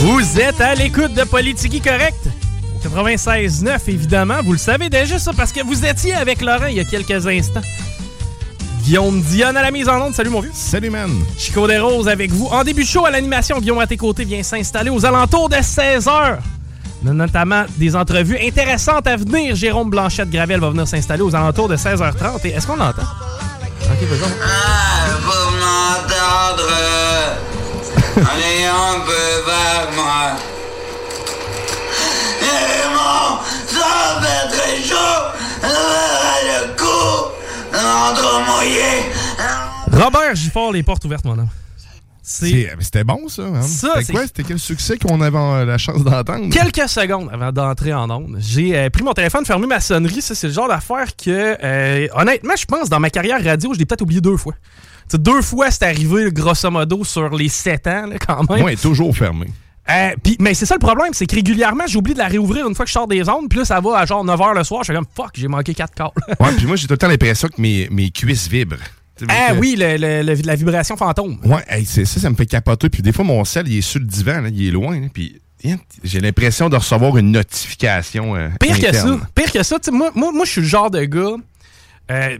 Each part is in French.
Vous êtes à l'écoute de Politique Correct. 96.9, évidemment. Vous le savez déjà, ça, parce que vous étiez avec Laurent il y a quelques instants. Guillaume Dionne à la mise en onde. Salut, mon vieux. Salut, man. Chico Desroses avec vous. En début de show, à l'animation, Guillaume à tes côtés vient s'installer aux alentours de 16h. On a notamment des entrevues intéressantes à venir. Jérôme Blanchette-Gravel va venir s'installer aux alentours de 16h30. Et Est-ce qu'on l'entend? Ok, vas-y. Ah, vous m'entendre. Allez un peu vers moi. Et mon, ça fait très chaud. Le cou, entre mouillé. Robert Gifford, les portes ouvertes, mon homme. C'est C'est- mais C'était bon, ça. Hein? Ça, C'était c'est- quoi? C'était quel succès qu'on avait euh, la chance d'entendre? quelques secondes avant d'entrer en onde. J'ai euh, pris mon téléphone, fermé ma sonnerie. Ça, c'est le genre d'affaire que, euh, honnêtement, je pense, dans ma carrière radio, je l'ai peut-être oublié deux fois. Deux fois, c'est arrivé, grosso modo, sur les sept ans, là, quand même. Moi, est toujours fermé. Euh, mais c'est ça le problème, c'est que régulièrement, j'oublie de la réouvrir une fois que je sors des ondes. Puis là, ça va à genre 9h le soir. Je suis comme, fuck, j'ai manqué quatre calls. Ouais, puis moi, j'ai tout le temps l'impression que mes, mes cuisses vibrent. Ah que- oui, le- le- le- la vibration fantôme. Ouais, hey, c'est ça, ça me fait capoter. Puis des fois, mon sel, il est sur le divan, là, il est loin. puis hein, j'ai l'impression de recevoir une notification. euh, Pire que ça. Pire que ça. tu sais, Moi, moi, moi je suis le genre de gars. euh,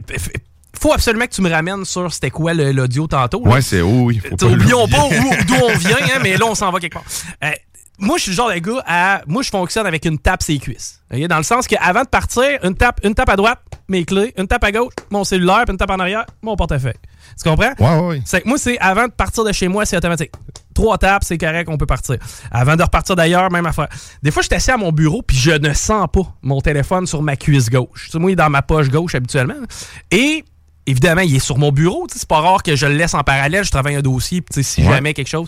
faut absolument que tu me ramènes sur c'était quoi le- l'audio tantôt. là. Ouais, c'est oh, oui. Faut T'sais, pas oublions pas où- d'où on vient, hein, mais là, on s'en va quelque part. Euh, moi, je suis le genre de gars à. Moi, je fonctionne avec une tape ses cuisses. Dans le sens qu'avant de partir, une tape, une tape à droite, mes clés, une tape à gauche, mon cellulaire, puis une tape en arrière, mon portefeuille. Tu comprends? Ouais, ouais. C'est moi, c'est avant de partir de chez moi, c'est automatique. Trois tapes, c'est correct, on peut partir. Avant de repartir d'ailleurs, même affaire. Des fois, je suis assis à mon bureau, puis je ne sens pas mon téléphone sur ma cuisse gauche. Tu sais, moi, il est dans ma poche gauche habituellement. Et évidemment, il est sur mon bureau. C'est pas rare que je le laisse en parallèle. Je travaille un dossier, si Ouais. jamais quelque chose.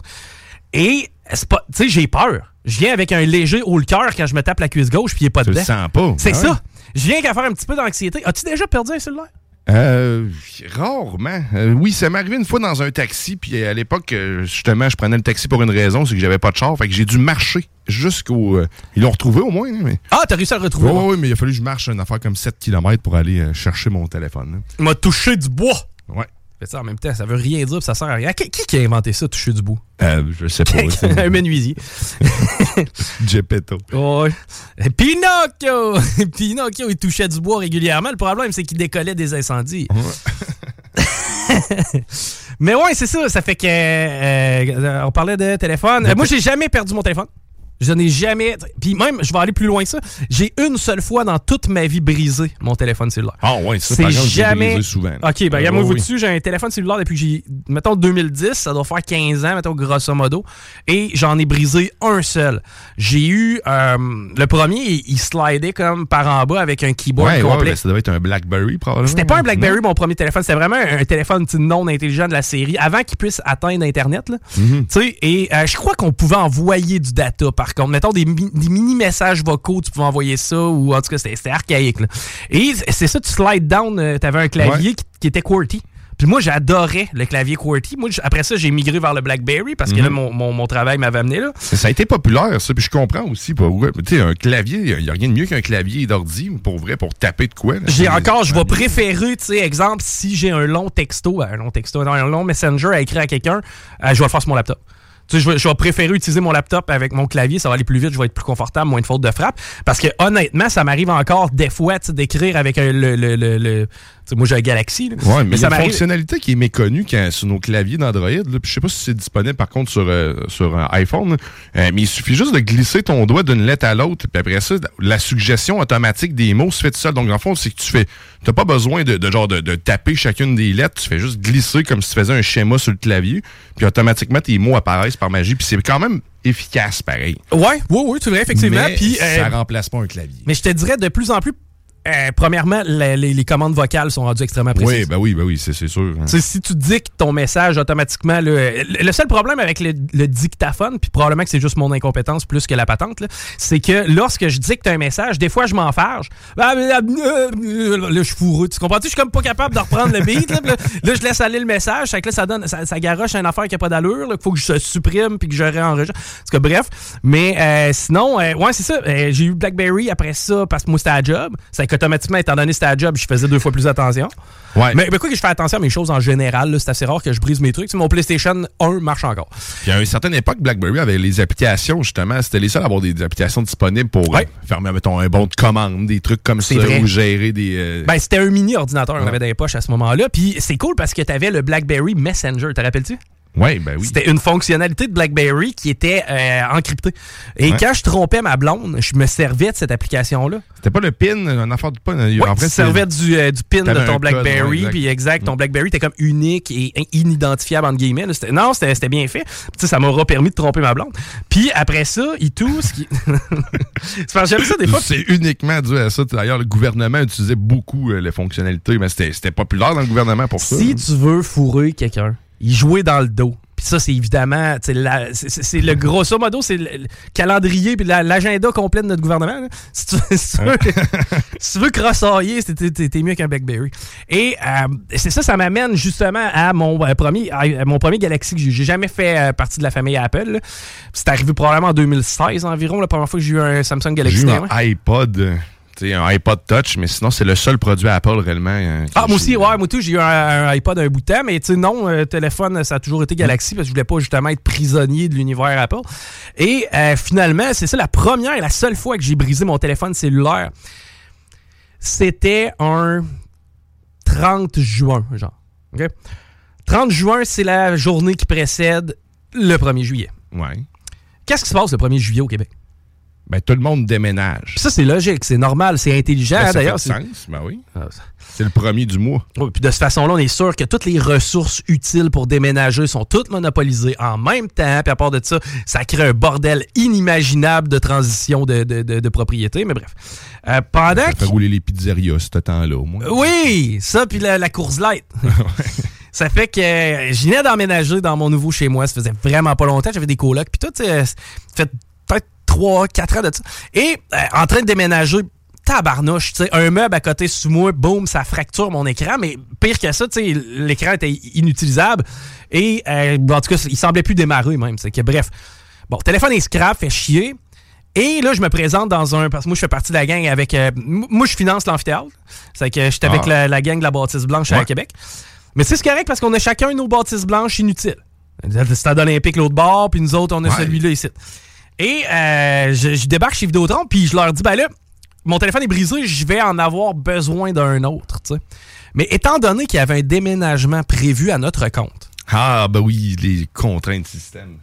Et c'est pas, tu sais, j'ai peur. Je viens avec un léger haut le cœur quand je me tape la cuisse gauche, puis il est pas Tu le sens pas. C'est Ah ouais. ça. Je viens qu'à faire un petit peu d'anxiété. As-tu déjà perdu un cellulaire? Euh, rarement. Euh, oui, ça m'est arrivé une fois dans un taxi, puis à l'époque, euh, justement, je prenais le taxi pour une raison, c'est que j'avais pas de char, fait que j'ai dû marcher jusqu'au... euh, ils l'ont retrouvé au moins, hein, mais... Ah, t'as réussi à le retrouver. Oui, oui, mais il a fallu que je marche une affaire comme 7 km pour aller chercher mon téléphone. hein. Il m'a touché du bois. Ouais. Ça, en même temps, ça veut rien dire, ça sert à rien. Qui, qui a inventé ça, toucher du bout? Euh, je sais pas. un menuisier. Geppetto. Ouais. Pinocchio! Pinocchio, il touchait du bois régulièrement. Le problème, c'est qu'il décollait des incendies. Mais ouais, c'est ça. Ça fait que. euh, on parlait de téléphone. Euh, moi, j'ai jamais perdu mon téléphone. Je n'ai jamais. Puis même, je vais aller plus loin que ça. J'ai une seule fois dans toute ma vie brisé mon téléphone cellulaire. Ah ouais, ça, C'est jamais. brisé souvent. Ok, ben, Ah, regarde-moi oui, vous dessus. J'ai un téléphone cellulaire depuis que j'ai, mettons, 2010. Ça doit faire 15 ans, mettons, grosso modo. Et j'en ai brisé un seul. J'ai eu. euh, le premier, il, il slidait comme par en bas avec un keyboard Ouais, ouais, complet. ben, ça devait être un Blackberry, probablement. C'était pas un Blackberry, Non? mon premier téléphone. C'était vraiment un, un téléphone non intelligent de la série. Avant qu'il puisse atteindre Internet. Là. Mhm. Tu sais, Et euh, je crois qu'on pouvait envoyer du data, par contre. Mettons des, mi- des mini-messages vocaux, tu pouvais envoyer ça, ou en tout cas, c'était archaïque. là. Et c'est ça, tu slide down, euh, t'avais un clavier Ouais. qui, qui était QWERTY. Puis moi, j'adorais le clavier QWERTY. Moi, après ça, j'ai migré vers le BlackBerry parce que Mhm. là, mon, mon- mon travail m'avait amené là. Ça a été populaire, ça. Puis je comprends aussi. Tu sais, un clavier, il n'y a rien de mieux qu'un clavier d'ordi, pour vrai, pour taper de quoi. J'ai encore, je vais préférer, tu sais, exemple, si j'ai un long texto, un long texto, un long messenger à écrire à quelqu'un, euh, je vais le faire sur mon laptop. Tu sais, je vais, préférer utiliser mon laptop avec mon clavier, ça va aller plus vite, je vais être plus confortable, moins de fautes de frappe. Parce que honnêtement, ça m'arrive encore des fois d'écrire avec un- le, le, le, le- moi j'ai un Galaxy. là. Ouais, mais, il y ça a une fonctionnalité qui est méconnue quand- sur nos claviers d'Android. puis Je sais pas si c'est disponible par contre sur, euh, sur un iPhone. là. Euh, mais il suffit juste de glisser ton doigt d'une lettre à l'autre. Puis après ça, la suggestion automatique des mots se fait tout seul. Donc, en fond, c'est que tu fais. T'as pas besoin de, de genre de, de taper chacune des lettres. Tu fais juste glisser comme si tu faisais un schéma sur le clavier. Puis automatiquement, tes mots apparaissent par magie. Puis c'est quand même efficace, pareil. Ouais, oui, oui, tu vrai, effectivement. Mais Puis, euh, ça remplace pas un clavier. mais je te dirais de plus en plus, euh, premièrement, les, les commandes vocales sont rendues extrêmement précises. Oui, ben oui, ben oui, c'est sûr. hein. Si tu dictes ton message automatiquement, le, le seul problème avec le, le dictaphone, puis probablement que c'est juste mon incompétence plus que la patente, c'est que lorsque je dicte un message, des fois je m'enfarge. Ah, ah, euh, euh, Là, je suis fourreux. Tu comprends-tu? Je suis comme pas capable de reprendre le beat. Là, là, là, je laisse aller le message. Fait que là, ça donne, ça, ça garoche une affaire qui a pas d'allure. qu'il faut que je supprime puis que je réenregistre. En tout cas, bref. Mais euh, sinon, euh, ouais, c'est ça. J'ai eu BlackBerry après ça parce que moi, c'était à job. Qu'automatiquement, étant donné que c'était à job, je faisais deux fois plus attention. Ouais. Mais, mais quoi que je fais attention à mes choses en général, c'est assez rare que je brise mes trucs. Mon PlayStation 1 marche encore. Puis à une certaine époque, BlackBerry avait les applications, justement. C'était les seuls à avoir des, des applications disponibles pour Ouais. euh, faire, mettons, un bon de commande, des trucs comme ça, vrai. ou gérer des... euh, Ben, c'était un mini ordinateur qu'on Ouais. avait dans les poches à ce moment-là. Puis c'est cool parce que tu avais le BlackBerry Messenger. Te rappelles-tu? Ouais, ben oui. C'était une fonctionnalité de BlackBerry qui était euh, encryptée. Et Ouais. quand je trompais ma blonde, je me servais de cette application-là. C'était pas le pin, un affaire du pin. Ouais, en tu servais du, euh, du pin de ton BlackBerry, puis exact, ton BlackBerry était comme unique et in- inidentifiable entre guillemets. Non, c'était bien fait. Puis, tu sais, ça m'aura permis de tromper ma blonde. Puis après ça, il tout ce qui. J'aime ça des fois? C'est uniquement dû à ça. D'ailleurs, le gouvernement utilisait beaucoup euh, les fonctionnalités, mais c'était c'était populaire dans le gouvernement pour ça. Si tu veux fourrer quelqu'un, il jouait dans le dos. Puis ça, c'est évidemment, c'est le grosso modo, c'est le, le calendrier puis la- l'agenda complet de notre gouvernement. là. Si tu, si tu veux, si tu veux t'es mieux qu'un BlackBerry. Et euh, c'est ça, ça m'amène justement à mon euh, premier, à mon premier Galaxy que j'ai j'ai jamais fait euh, partie de la famille Apple. C'est arrivé probablement en 2016 environ, la première fois que j'ai eu un Samsung J'ai Galaxy. eu les mains. un iPod, un iPod Touch, mais sinon, c'est le seul produit Apple réellement. euh, Ah, moi aussi, j'ai- ouais, moi tout, j'ai eu un, un iPod un bout de temps, mais tu sais, non, euh, téléphone, ça a toujours été Galaxy parce que je voulais pas justement être prisonnier de l'univers Apple. Et euh, finalement, c'est ça la première et la seule fois que j'ai brisé mon téléphone cellulaire. C'était un 30 juin, genre. OK? 30 juin, c'est la journée qui précède le 1er juillet. Ouais. Qu'est-ce qui se passe le 1er juillet au Québec? Ben, tout le monde déménage. Puis ça, c'est logique, c'est normal, c'est intelligent. Ben, hein, ça fait D'ailleurs, sens, ben oui. Ah, ça- C'est le premier du mois. Oui, puis de cette façon-là, on est sûr que toutes les ressources utiles pour déménager sont toutes monopolisées en même temps. Puis à part de ça, ça crée un bordel inimaginable de transition de, de- de- de propriété. Mais bref. Euh, pendant Ça que- fait rouler les pizzerias, ce temps-là, au moins. Oui, ça, puis la, la course light. ça fait que euh, je venais d'emménager dans mon nouveau chez moi. Ça faisait vraiment pas longtemps. J'avais des colocs. Puis tout, euh, ça fait peut-être 3, 4 ans de ça. Et euh, en train de déménager, tabarnouche, tu sais, un meuble à côté sous moi, boum, ça fracture mon écran. Mais pire que ça, tu sais, l'écran était inutilisable. Et euh, en tout cas, il semblait plus démarrer même. C'est que bref. Bon, téléphone est scrap, fait chier. Et là, je me présente dans un. Parce que moi, je fais partie de la gang avec. euh, moi, je finance l'amphithéâtre. C'est que j'étais avec Ah. la, la gang de la bâtisse blanche à. Québec. Mais c'est correct parce qu'on a chacun nos bâtisses blanches inutiles. Le stade olympique l'autre bord, puis nous autres, on a Ouais. celui-là ici. Et euh, je, je débarque chez Vidéotron, puis je leur dis, ben là, mon téléphone est brisé, je vais en avoir besoin d'un autre, tu sais. Mais étant donné qu'il y avait un déménagement prévu à notre compte, Ah, ben oui, les contraintes du système.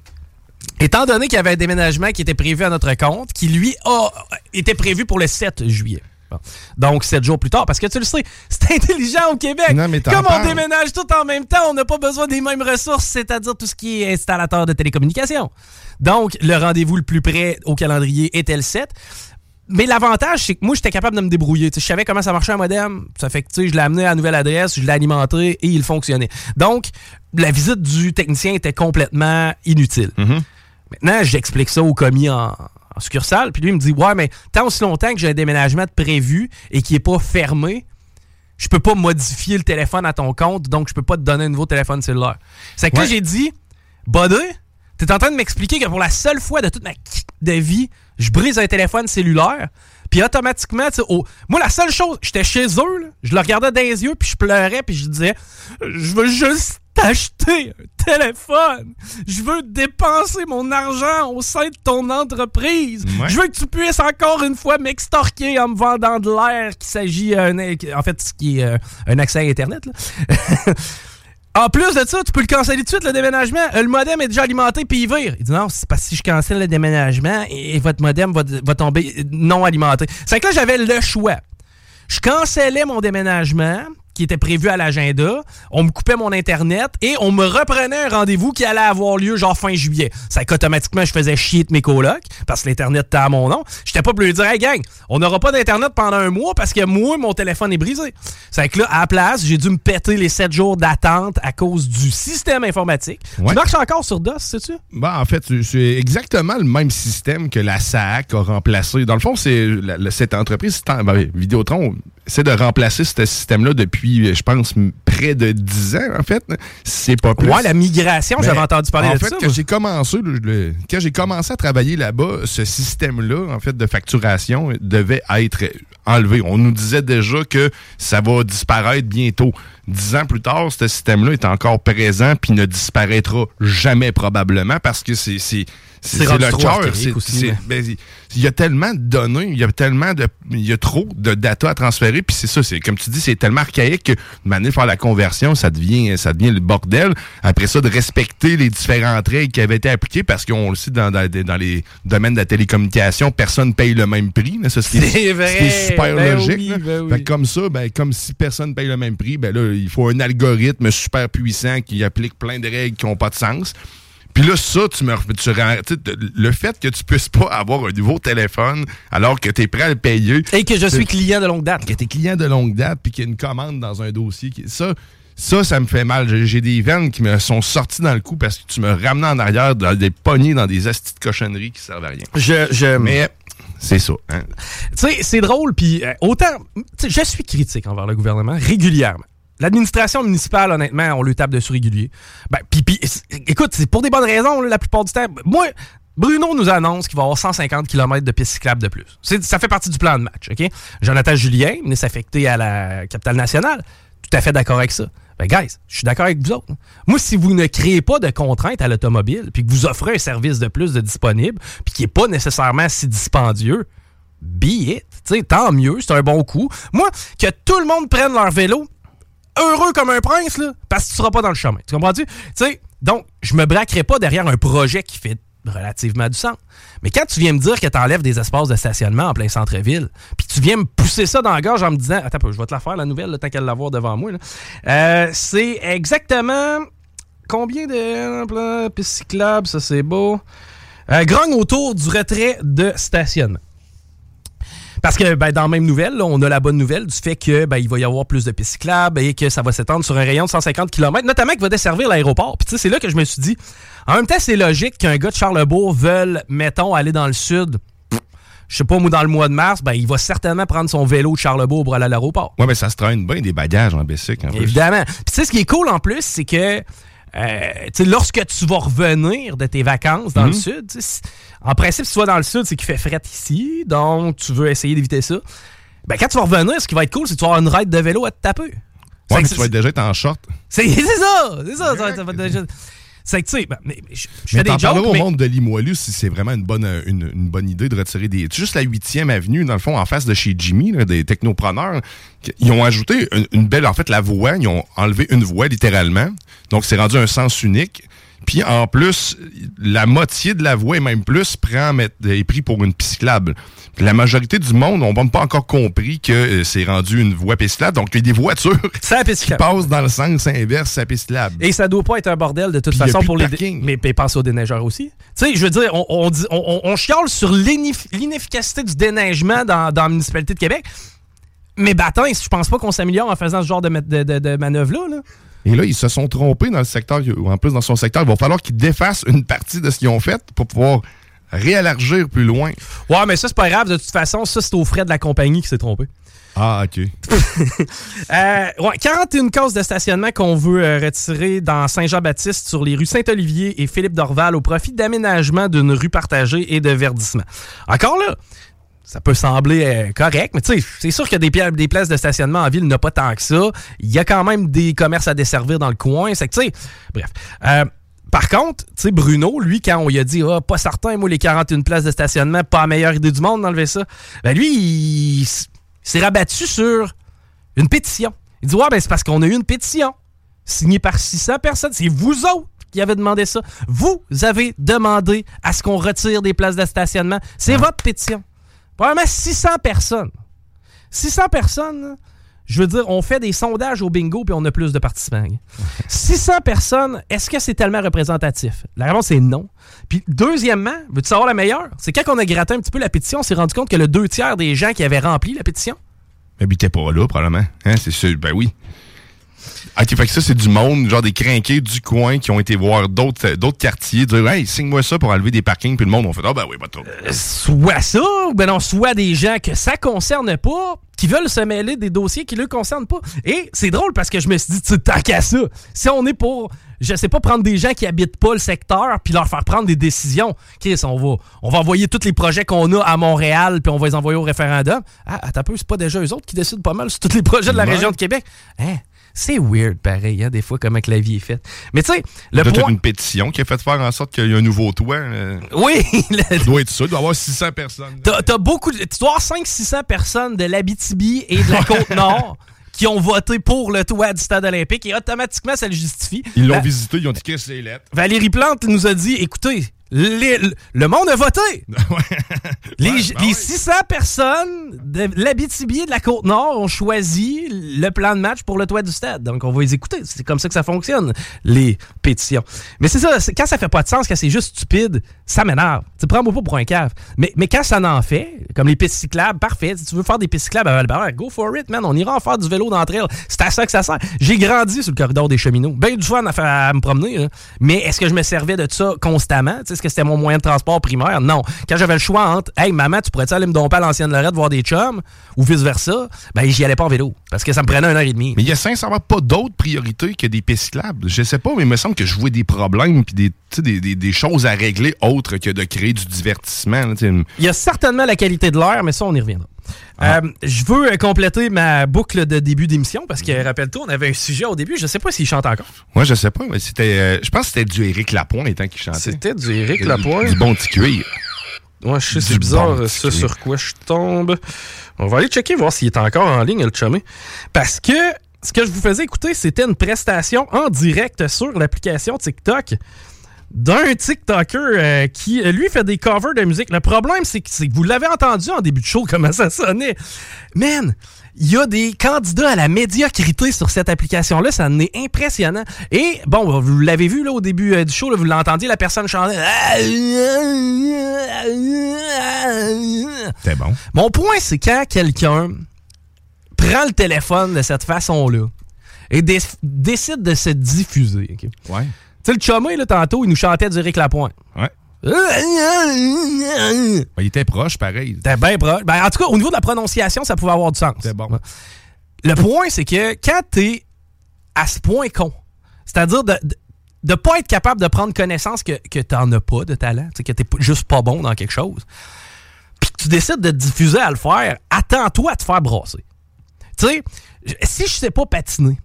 étant donné qu'il y avait un déménagement qui était prévu à notre compte, qui lui a était prévu pour le 7 juillet. Bon. Donc, sept jours plus tard, parce que tu le sais, c'est intelligent au Québec. Non, mais t'en Comme on déménage tout en même temps, on n'a pas besoin des mêmes ressources, c'est-à-dire tout ce qui est installateur de télécommunications. Donc, le rendez-vous le plus près au calendrier était le 7. Mais l'avantage, c'est que moi, j'étais capable de me débrouiller. Je savais comment ça marchait un modem. Ça fait que je l'ai amené à la nouvelle adresse, je l'ai alimenté et il fonctionnait. Donc, la visite du technicien était complètement inutile. Maintenant, j'explique ça au commis en, en succursale, puis lui il me dit Ouais, mais tant aussi longtemps que j'ai un déménagement de prévu et qui n'est pas fermé, je peux pas modifier le téléphone à ton compte, donc je peux pas te donner un nouveau téléphone cellulaire. C'est que là, j'ai dit, Buddy, t'es en train de m'expliquer que pour la seule fois de toute ma de vie, je brise un téléphone cellulaire, puis automatiquement, tu sais, au- moi, la seule chose, j'étais chez eux, là, je le regardais dans les yeux, puis je pleurais, puis je disais, je veux juste t'acheter un téléphone. Je veux dépenser mon argent au sein de ton entreprise. Ouais. Je veux que tu puisses encore une fois m'extorquer en me vendant de l'air qu'il s'agit, euh, en fait, ce qui est euh, un accès à Internet. là. En plus de ça, tu peux le canceller tout de suite, le déménagement. Euh, Le modem est déjà alimenté, puis il vire. Il dit non, c'est parce que si je cancelle le déménagement, et, votre modem va, va tomber non alimenté. C'est que là, j'avais le choix. Je cancellais mon déménagement, qui était prévu à l'agenda. On me coupait mon Internet et on me reprenait un rendez-vous qui allait avoir lieu genre fin juillet. C'est qu'automatiquement, je faisais chier de mes colocs parce que l'Internet était à mon nom. J'étais pas plus dire, hey gang, on n'aura pas d'Internet pendant un mois parce que moi, mon téléphone est brisé. C'est que là, à la place, j'ai dû me péter les 7 jours d'attente à cause du système informatique. Ouais. Tu marches encore sur DOS, sais-tu? Bah, en fait, c'est- exactement le même système que la SAC a remplacé. Dans le fond, c'est cette entreprise, ben, Vidéotron, essaie de remplacer ce système-là depuis, je pense, près de 10 ans, en fait. C'est pas plus. Ouais, la migration, j'avais entendu parler en de fait, ça. quand j'ai commencé, le- quand j'ai commencé à travailler là-bas, ce système-là, en fait, de facturation, devait être enlevé. On nous disait déjà que ça va disparaître bientôt. Dix ans plus tard, ce système-là est encore présent puis ne disparaîtra jamais probablement parce que c'est c'est le cœur. ben, il y a tellement de données, il y a tellement de, il y a trop de data à transférer, puis c'est ça, c'est comme tu dis, c'est tellement archaïque que de manière de faire la conversion, ça devient, ça devient le bordel. Après ça, de respecter les différentes règles qui avaient été appliquées, parce qu'on le sait dans, dans, dans les domaines de la télécommunication, personne paye le même prix. ce C'est vrai, ce qui est super ben logique. oui, ben oui. Fait que comme ça, ben, comme si personne paye le même prix, ben là, il faut un algorithme super puissant qui applique plein de règles qui n'ont pas de sens. Puis là, ça, tu me tu le fait que tu puisses pas avoir un nouveau téléphone alors que tu es prêt à le payer. Et que je suis client de longue date. Que tu es client de longue date puis qu'il y a une commande dans un dossier. qui- Ça, ça, ça me fait mal. J'ai- des veines qui me sont sorties dans le cou parce que tu me ramenais en arrière dans des poignées dans des astis de cochonneries qui servent à rien. Je, je, Mais c'est ça. hein. Tu sais, c'est drôle, puis euh, autant. Je suis critique envers le gouvernement régulièrement. L'administration municipale, honnêtement, on lui tape dessus régulier. Ben, c'est- écoute, c'est pour des bonnes raisons, la plupart du temps. Moi, Bruno nous annonce qu'il va avoir 150 km de pistes cyclables de plus. Ça fait partie du plan de match, OK? Jonathan Julien, ministre affecté à la capitale nationale, tout à fait d'accord avec ça. Ben, guys, je suis d'accord avec vous autres. Moi, si vous ne créez pas de contraintes à l'automobile, puis que vous offrez un service de plus de disponible, puis qui n'est pas nécessairement si dispendieux, be it. Tant mieux, c'est un bon coup. Moi, que tout le monde prenne leur vélo, heureux comme un prince, là, parce que tu seras pas dans le chemin. Tu comprends-tu? Tu sais, donc, je me braquerai pas derrière un projet qui fait relativement du sens. Mais quand tu viens me dire que tu enlèves des espaces de stationnement en plein centre-ville, puis tu viens me pousser ça dans la gorge en me disant Attends, je vais te la faire, la nouvelle, le tant qu'elle l'avoir devant moi. Euh, c'est exactement combien de pistes cyclables, ça c'est beau. Euh, grogne autour du retrait de stationnement. Parce que ben, dans la même nouvelle, là, on a la bonne nouvelle du fait que ben, il va y avoir plus de pistes cyclables et que ça va s'étendre sur un rayon de 150 km, notamment qui va desservir l'aéroport. Puis tu sais, c'est là que je me suis dit, en même temps, c'est logique qu'un gars de Charlebourg veuille, mettons, aller dans le sud. Je sais pas, moi, dans le mois de mars, ben, il va certainement prendre son vélo de Charlebourg pour aller à l'aéroport. Ouais, mais ça se traîne bien des bagages en bicycle. en. Évidemment. Puis tu sais, ce qui est cool en plus, c'est que euh, lorsque tu vas revenir de tes vacances dans le sud, sais, si- en principe, si tu vas dans le sud, c'est qu'il fait fret ici, donc tu veux essayer d'éviter ça. Ben, quand tu vas revenir, ce qui va être cool, c'est que tu vas avoir une ride de vélo à te taper. Ouais, mais tu vas déjà être en short. c'est ça! C'est ça! ça va- ça va déjà- C'est que, tu sais, ben, mais je je fais des jokes, au mais... monde de Limoilou si c'est vraiment une bonne, une, une bonne idée de retirer des... Juste la 8e avenue, dans le fond, en face de chez Jimmy, là, des technopreneurs. Ils ont ajouté une, une belle... En fait, la voie, ils ont enlevé une voie, littéralement. Donc, c'est rendu un sens unique. Puis, en plus, la moitié de la voie, et même plus, prend, est pris pour une piste cyclable. La majorité du monde n'ont même pas encore compris que euh, c'est rendu une voie piste cyclable. Donc, il y a des voitures qui passent dans le sens inverse à la. Et ça doit pas être un bordel de toute Puis façon pour les. parking. Mais, mais pense aux déneigeurs aussi. Tu sais, je veux dire, on, on, dit- on, on- chiale sur l'inefficacité du déneigement dans, dans la municipalité de Québec. Mais bâtins, je pense pas qu'on s'améliore en faisant ce genre de, de- de manœuvre-là. là. Et là, ils se sont trompés dans le secteur, ou en plus dans son secteur. Il va falloir qu'ils défassent une partie de ce qu'ils ont fait pour pouvoir réélargir plus loin. Ouais, mais ça, c'est pas grave. De toute façon, ça, c'est aux frais de la compagnie qui s'est trompée. Ah, OK. Euh, ouais, 41 causes de stationnement qu'on veut euh, retirer dans Saint-Jean-Baptiste sur les rues Saint-Olivier et Philippe Dorval au profit d'aménagement d'une rue partagée et de verdissement. Encore là, ça peut sembler euh, correct, mais tu sais, c'est sûr qu'il y a des, des places de stationnement en ville, il n'y en a pas tant que ça. Il y a quand même des commerces à desservir dans le coin. C'est que, tu sais, bref. Par contre, tu sais, Bruno, lui, quand on lui a dit, ah, pas certain, moi, les 41 places de stationnement, pas la meilleure idée du monde d'enlever ça, ben lui, il s'est rabattu sur une pétition. Il dit, ouais, ben c'est parce qu'on a eu une pétition signée par 600 personnes. C'est vous autres qui avez demandé ça. Vous avez demandé à ce qu'on retire des places de stationnement. C'est votre pétition. Probablement 600 personnes. 600 personnes, je veux dire, on fait des sondages au bingo puis on a plus de participants. 600 personnes, est-ce que c'est tellement représentatif? La réponse est non. Puis deuxièmement, veux-tu savoir la meilleure? C'est quand on a gratté un petit peu la pétition, on s'est rendu compte que le deux tiers des gens qui avaient rempli la pétition, Mais t'es pas là, probablement. Hein, c'est sûr. Ben oui. Ah, OK, fait que ça, c'est du monde, genre des crinqués du coin qui ont été voir d'autres euh, d'autres quartiers, dire Hey, signe-moi ça pour enlever des parkings, puis le monde, on fait Ah, ben oui, pas trop. soit ça, ou ben non, soit des gens que ça concerne pas, qui veulent se mêler des dossiers qui ne le concernent pas. Et c'est drôle parce que je me suis dit, tu sais, tant qu'à ça, si on est pour, je sais pas, prendre des gens qui habitent pas le secteur puis leur faire prendre des décisions, Chris, on va, on va envoyer tous les projets qu'on a à Montréal puis on va les envoyer au référendum. Ah, attends un peu, c'est pas déjà eux autres qui décident pas mal sur tous les projets de la Ouais. région de Québec. Hein? C'est weird, pareil, hein, des fois, comment que la vie est faite. Mais tu sais, le point... une pétition qui a fait faire en sorte qu'il y a un nouveau toit. euh, Oui, le- doit être ça, il doit y avoir 600 personnes. T'as t'as beaucoup. de- Tu dois avoir 500-600 personnes de l'Abitibi et de la Côte-Nord qui ont voté pour le toit du stade olympique et automatiquement, ça le justifie. Ils l'ont visité, ils ont dit Qu'est-ce que c'est lettres. Valérie Plante nous a dit écoutez, les- le- monde a voté. Les, Ouais, ben les ouais. 600 personnes de l'Abitibi et de la Côte-Nord ont choisi le plan de match pour le toit du stade. Donc, on va les écouter. C'est comme ça que ça fonctionne, les pétitions. Mais c'est ça, quand ça fait pas de sens, quand c'est juste stupide, ça m'énerve. Tu prends-moi pas pour un cave. Mais, mais quand ça en fait, comme les pistes cyclables, parfait. Si tu veux faire des pistes cyclables à Val-Barre, go for it, man. On ira en faire du vélo d'entre elles. C'est à ça que ça sert. J'ai grandi sur le corridor des cheminots. Ben du fun à, me promener, là. Mais est-ce que je me servais de ça constamment? Est-ce que c'était mon moyen de transport primaire? Non. Quand j'avais le choix entre Hey, maman, tu pourrais-tu aller me domper à l'ancienne Lorette voir des chums? Ou vice-versa? Ben, j'y allais pas en vélo. Parce que ça me prenait une heure et demie. Mais il y a sincèrement pas d'autres priorités que des pistes cyclables. Je sais pas, mais il me semble que je vois des problèmes puis des, tu sais, des, des, des choses à régler autres que de créer du divertissement. là. Il y a certainement la qualité de l'air, mais ça, on y reviendra. Euh, je veux euh, compléter ma boucle de début d'émission parce que, rappelle-toi, on avait un sujet au début. Je sais pas s'il chante encore. Moi, je sais pas, mais c'était. euh, je pense que c'était du Éric Lapointe hein, qui chantait. C'était du Éric Lapointe. Du bon petit cuir. Ouais, je sais, c'est bizarre, bon petit sur quoi je tombe. On va aller checker, voir s'il est encore en ligne, le chumé. Parce que ce que je vous faisais écouter, c'était une prestation en direct sur l'application TikTok d'un TikToker euh, qui, euh, lui, fait des covers de musique. Le problème, c'est que, c'est que vous l'avez entendu en début de show, comment ça sonnait. Man, il y a des candidats à la médiocrité sur cette application-là. Ça en est impressionnant. Et, bon, vous l'avez vu là, au début euh, du show, là, vous l'entendiez, la personne chantait. C'était bon. Mon point, c'est quand quelqu'un prend le téléphone de cette façon-là et dé- décide de se diffuser. Ouais. Tu sais, le chumé, là, tantôt, il nous chantait du Rick Lapointe. Ouais. Ben, il était proche, pareil. C'était bien proche. Ben, en tout cas, au niveau de la prononciation, ça pouvait avoir du sens. C'était bon. Le point, c'est que quand t'es à ce point con, c'est-à-dire de, de, de pas être capable de prendre connaissance que, que t'en as pas de talent, tu que t'es pas- juste pas bon dans quelque chose, puis que tu décides de te diffuser à le faire, attends-toi à te faire brasser. Tu sais, si je sais pas patiner,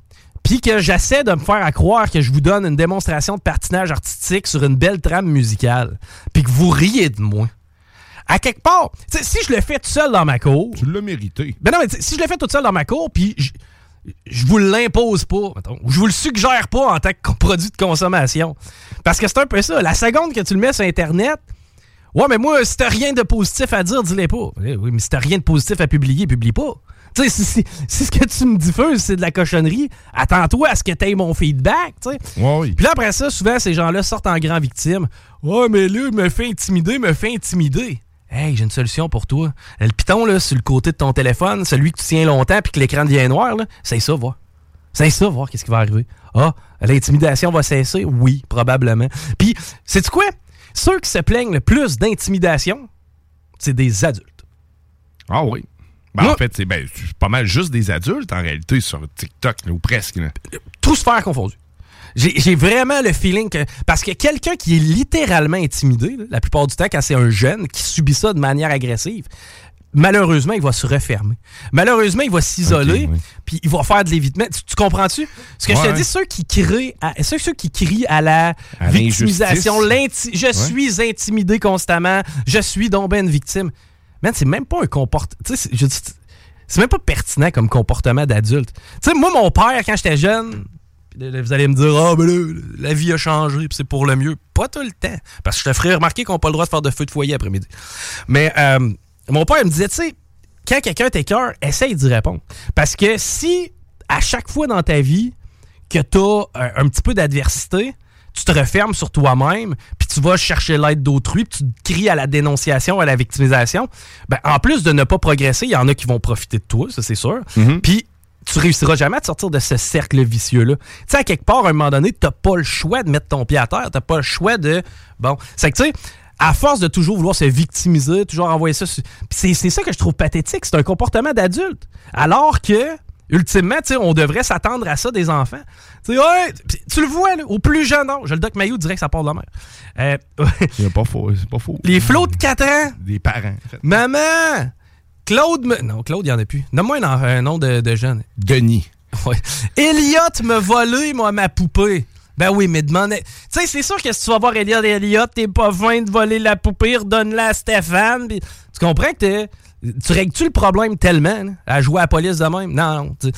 puis que j'essaie de me faire à croire que je vous donne une démonstration de patinage artistique sur une belle trame musicale, puis que vous riez de moi, à quelque part, si je le fais tout seul dans ma cour, Tu l'as mérité. ben non, mais si je le fais tout seul dans ma cour, puis je, vous l'impose pas, mettons, ou je vous le suggère pas en tant que produit de consommation. Parce que c'est un peu ça. La seconde que tu le mets sur Internet, ouais, mais moi, si t'as rien de positif à dire, dis-le pas. Eh Oui, mais si t'as rien de positif à publier, publie pas. Tu sais, si, si- si ce que tu me diffuses, c'est de la cochonnerie, attends-toi à ce que t'aies mon feedback, tu sais. Ouais, oui. Puis là, après ça, souvent, ces gens-là sortent en grand victime. Ouais, mais là, il me fait intimider, me fait intimider. Hey, j'ai une solution pour toi. Le piton, là, sur le côté de ton téléphone, celui que tu tiens longtemps puis que l'écran devient noir, là, c'est ça, voir. C'est ça, voir qu'est-ce qui va arriver. Ah, l'intimidation va cesser? Oui, probablement. Puis, sais-tu quoi? Ceux qui se plaignent le plus d'intimidation, c'est des adultes. Ah oui. Ben, en fait, c'est ben, pas mal juste des adultes en réalité sur TikTok, là, ou presque. là. Tout se faire confondu. J'ai vraiment le feeling que. Parce que quelqu'un qui est littéralement intimidé, là, la plupart du temps, quand c'est un jeune qui subit ça de manière agressive, malheureusement, il va se refermer. Malheureusement, il va s'isoler, Ok, oui. puis il va faire de l'évitement. Tu, tu comprends-tu? Ce que je te dis, ceux qui crient à, ceux, ceux qui crient à la À victimisation, je suis intimidé constamment, je suis donc ben une victime. Man, c'est même pas un comportement. Tu sais, c'est- même pas pertinent comme comportement d'adulte. Tu sais, moi, mon père, quand j'étais jeune, vous allez me dire, ah, ben là, la vie a changé, puis c'est pour le mieux. Pas tout le temps. Parce que je te ferais remarquer qu'on n'a pas le droit de faire de feu de foyer après-midi. Mais euh, mon père il me disait, tu sais, quand quelqu'un t'écœure, essaye d'y répondre. Parce que si, à chaque fois dans ta vie, que tu as un petit peu d'adversité, tu te refermes sur toi-même, puis tu vas chercher l'aide d'autrui, puis tu te cries à la dénonciation, à la victimisation, ben, en plus de ne pas progresser, il y en a qui vont profiter de toi, ça c'est sûr. Puis tu réussiras jamais à te sortir de ce cercle vicieux-là. Tu sais, à quelque part, à un moment donné, t'as pas le choix de mettre ton pied à terre, t'as pas le choix de... Bon, c'est que tu sais, à force de toujours vouloir se victimiser, toujours envoyer ça... sur- c'est ça que je trouve pathétique, c'est un comportement d'adulte. Alors que... Ultimement, on devrait s'attendre à ça des enfants. Tu ouais, le vois, là, au plus jeune âge. Le Doc Mayou dirait que ça part de la mère. Euh, C'est pas faux. C'est pas faux. les flots de 4 ans, Des parents. en fait. maman, Claude me... Non, Claude, il n'y en a plus. Donne-moi un, nom de, de jeune. Denis. Ouais. Elliot m'a volé, moi, ma poupée. Ben oui, mais demande. Tu sais, c'est sûr que si tu vas voir Elliot Elliot, t'es pas fin de voler la poupée, redonne-la à Stéphane. pis tu comprends que t'es- tu règles-tu le problème tellement, à jouer à la police de même? Non, non. tu-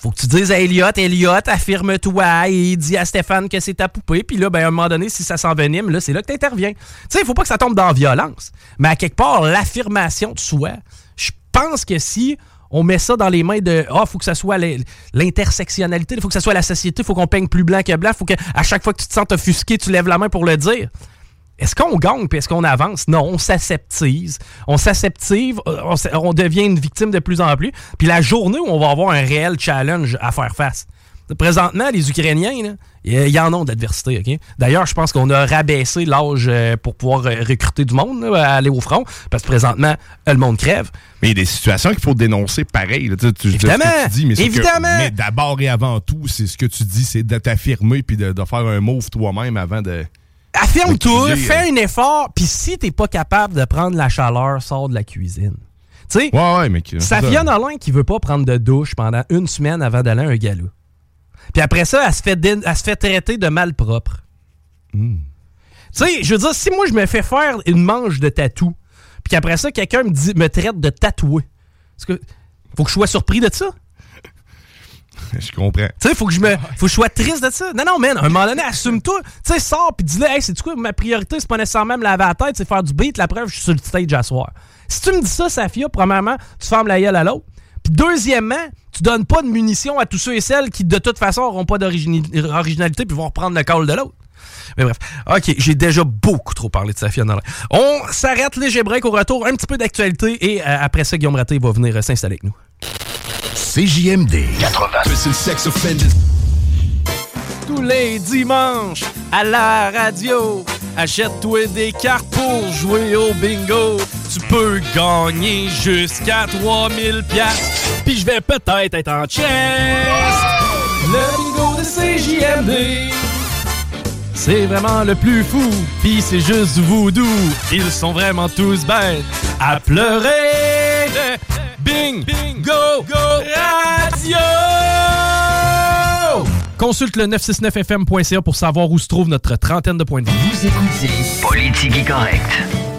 faut que tu dises à Elliot, Elliot, affirme-toi et dis à Stéphane que c'est ta poupée. Puis là, ben, à un moment donné, si ça s'envenime, là, c'est là que t'interviens. Tu sais, il faut pas que ça tombe dans la violence. Mais à quelque part, l'affirmation de soi, je pense que si on met ça dans les mains de ah faut que ça soit l'in- l'intersectionnalité il faut que ça soit la société faut qu'on peigne plus blanc que blanc faut que à chaque fois que tu te sens offusqué tu lèves la main pour le dire est-ce qu'on gagne puis est-ce qu'on avance? Non on s'aseptise on s'aseptive euh, on, devient une victime de plus en plus puis la journée où on va avoir un réel challenge à faire face Présentement, les Ukrainiens, il y- en ont d'adversité. D'ailleurs, je pense qu'on a rabaissé l'âge euh, pour pouvoir euh, recruter du monde, là, aller au front, parce que présentement, le monde crève. Mais il y a des situations qu'il faut dénoncer pareil. là. Tu tu- Évidemment! tu dis, mais que- Évidemment! mais d'abord et avant tout, c'est ce que tu dis, c'est de t'affirmer puis de, de faire un move toi-même avant de. Affirme-toi, fais un effort, puis si t'es pas capable de prendre la chaleur, sors de la cuisine. Tu sais, Ouais, ouais, mais. que- Safia Nolin qui veut pas prendre de douche pendant une semaine avant d'aller à un gala. Puis après ça, elle se fait, dé- elle se fait traiter de malpropre. Hmm. Tu sais, je veux dire, si moi je me fais faire une manche de tatou, puis qu'après ça, quelqu'un me, dit, me traite de tatoué, est-ce que faut que je sois surpris de ça? Je comprends. Tu sais, faut que je me. Faut que je sois triste de ça. Non, non, man, à un moment donné, assume-toi. Tu sais, sors puis dis-le, hey, c'est quoi, ma priorité, c'est pas nécessairement me laver la tête, c'est faire du beat. La preuve, je suis sur le stage à soir. Si tu me dis ça, Safia, premièrement, tu fermes la gueule à l'autre. Puis deuxièmement, tu donnes pas de munitions à tous ceux et celles qui, de toute façon, auront pas d'origini- originalité puis vont reprendre le call de l'autre. Mais bref, OK, j'ai déjà beaucoup trop parlé de Safia Nolin. On s'arrête léger break au retour, un petit peu d'actualité et euh, après ça, Guillaume Raté va venir euh, s'installer avec nous. CJMD 80. Tous les dimanches à la radio, achète-toi des cartes pour jouer au bingo. Tu peux gagner jusqu'à 3000 pièces. Puis je vais peut-être être en chest. Le bingo de CJMD. C'est vraiment le plus fou, pis c'est juste du voodoo. Ils sont vraiment tous bêtes à pleurer. Bing, bingo, go, radio! Consulte le 969fm.ca pour savoir où se trouve notre trentaine de points de vue. Vous écoutez Politique Correct.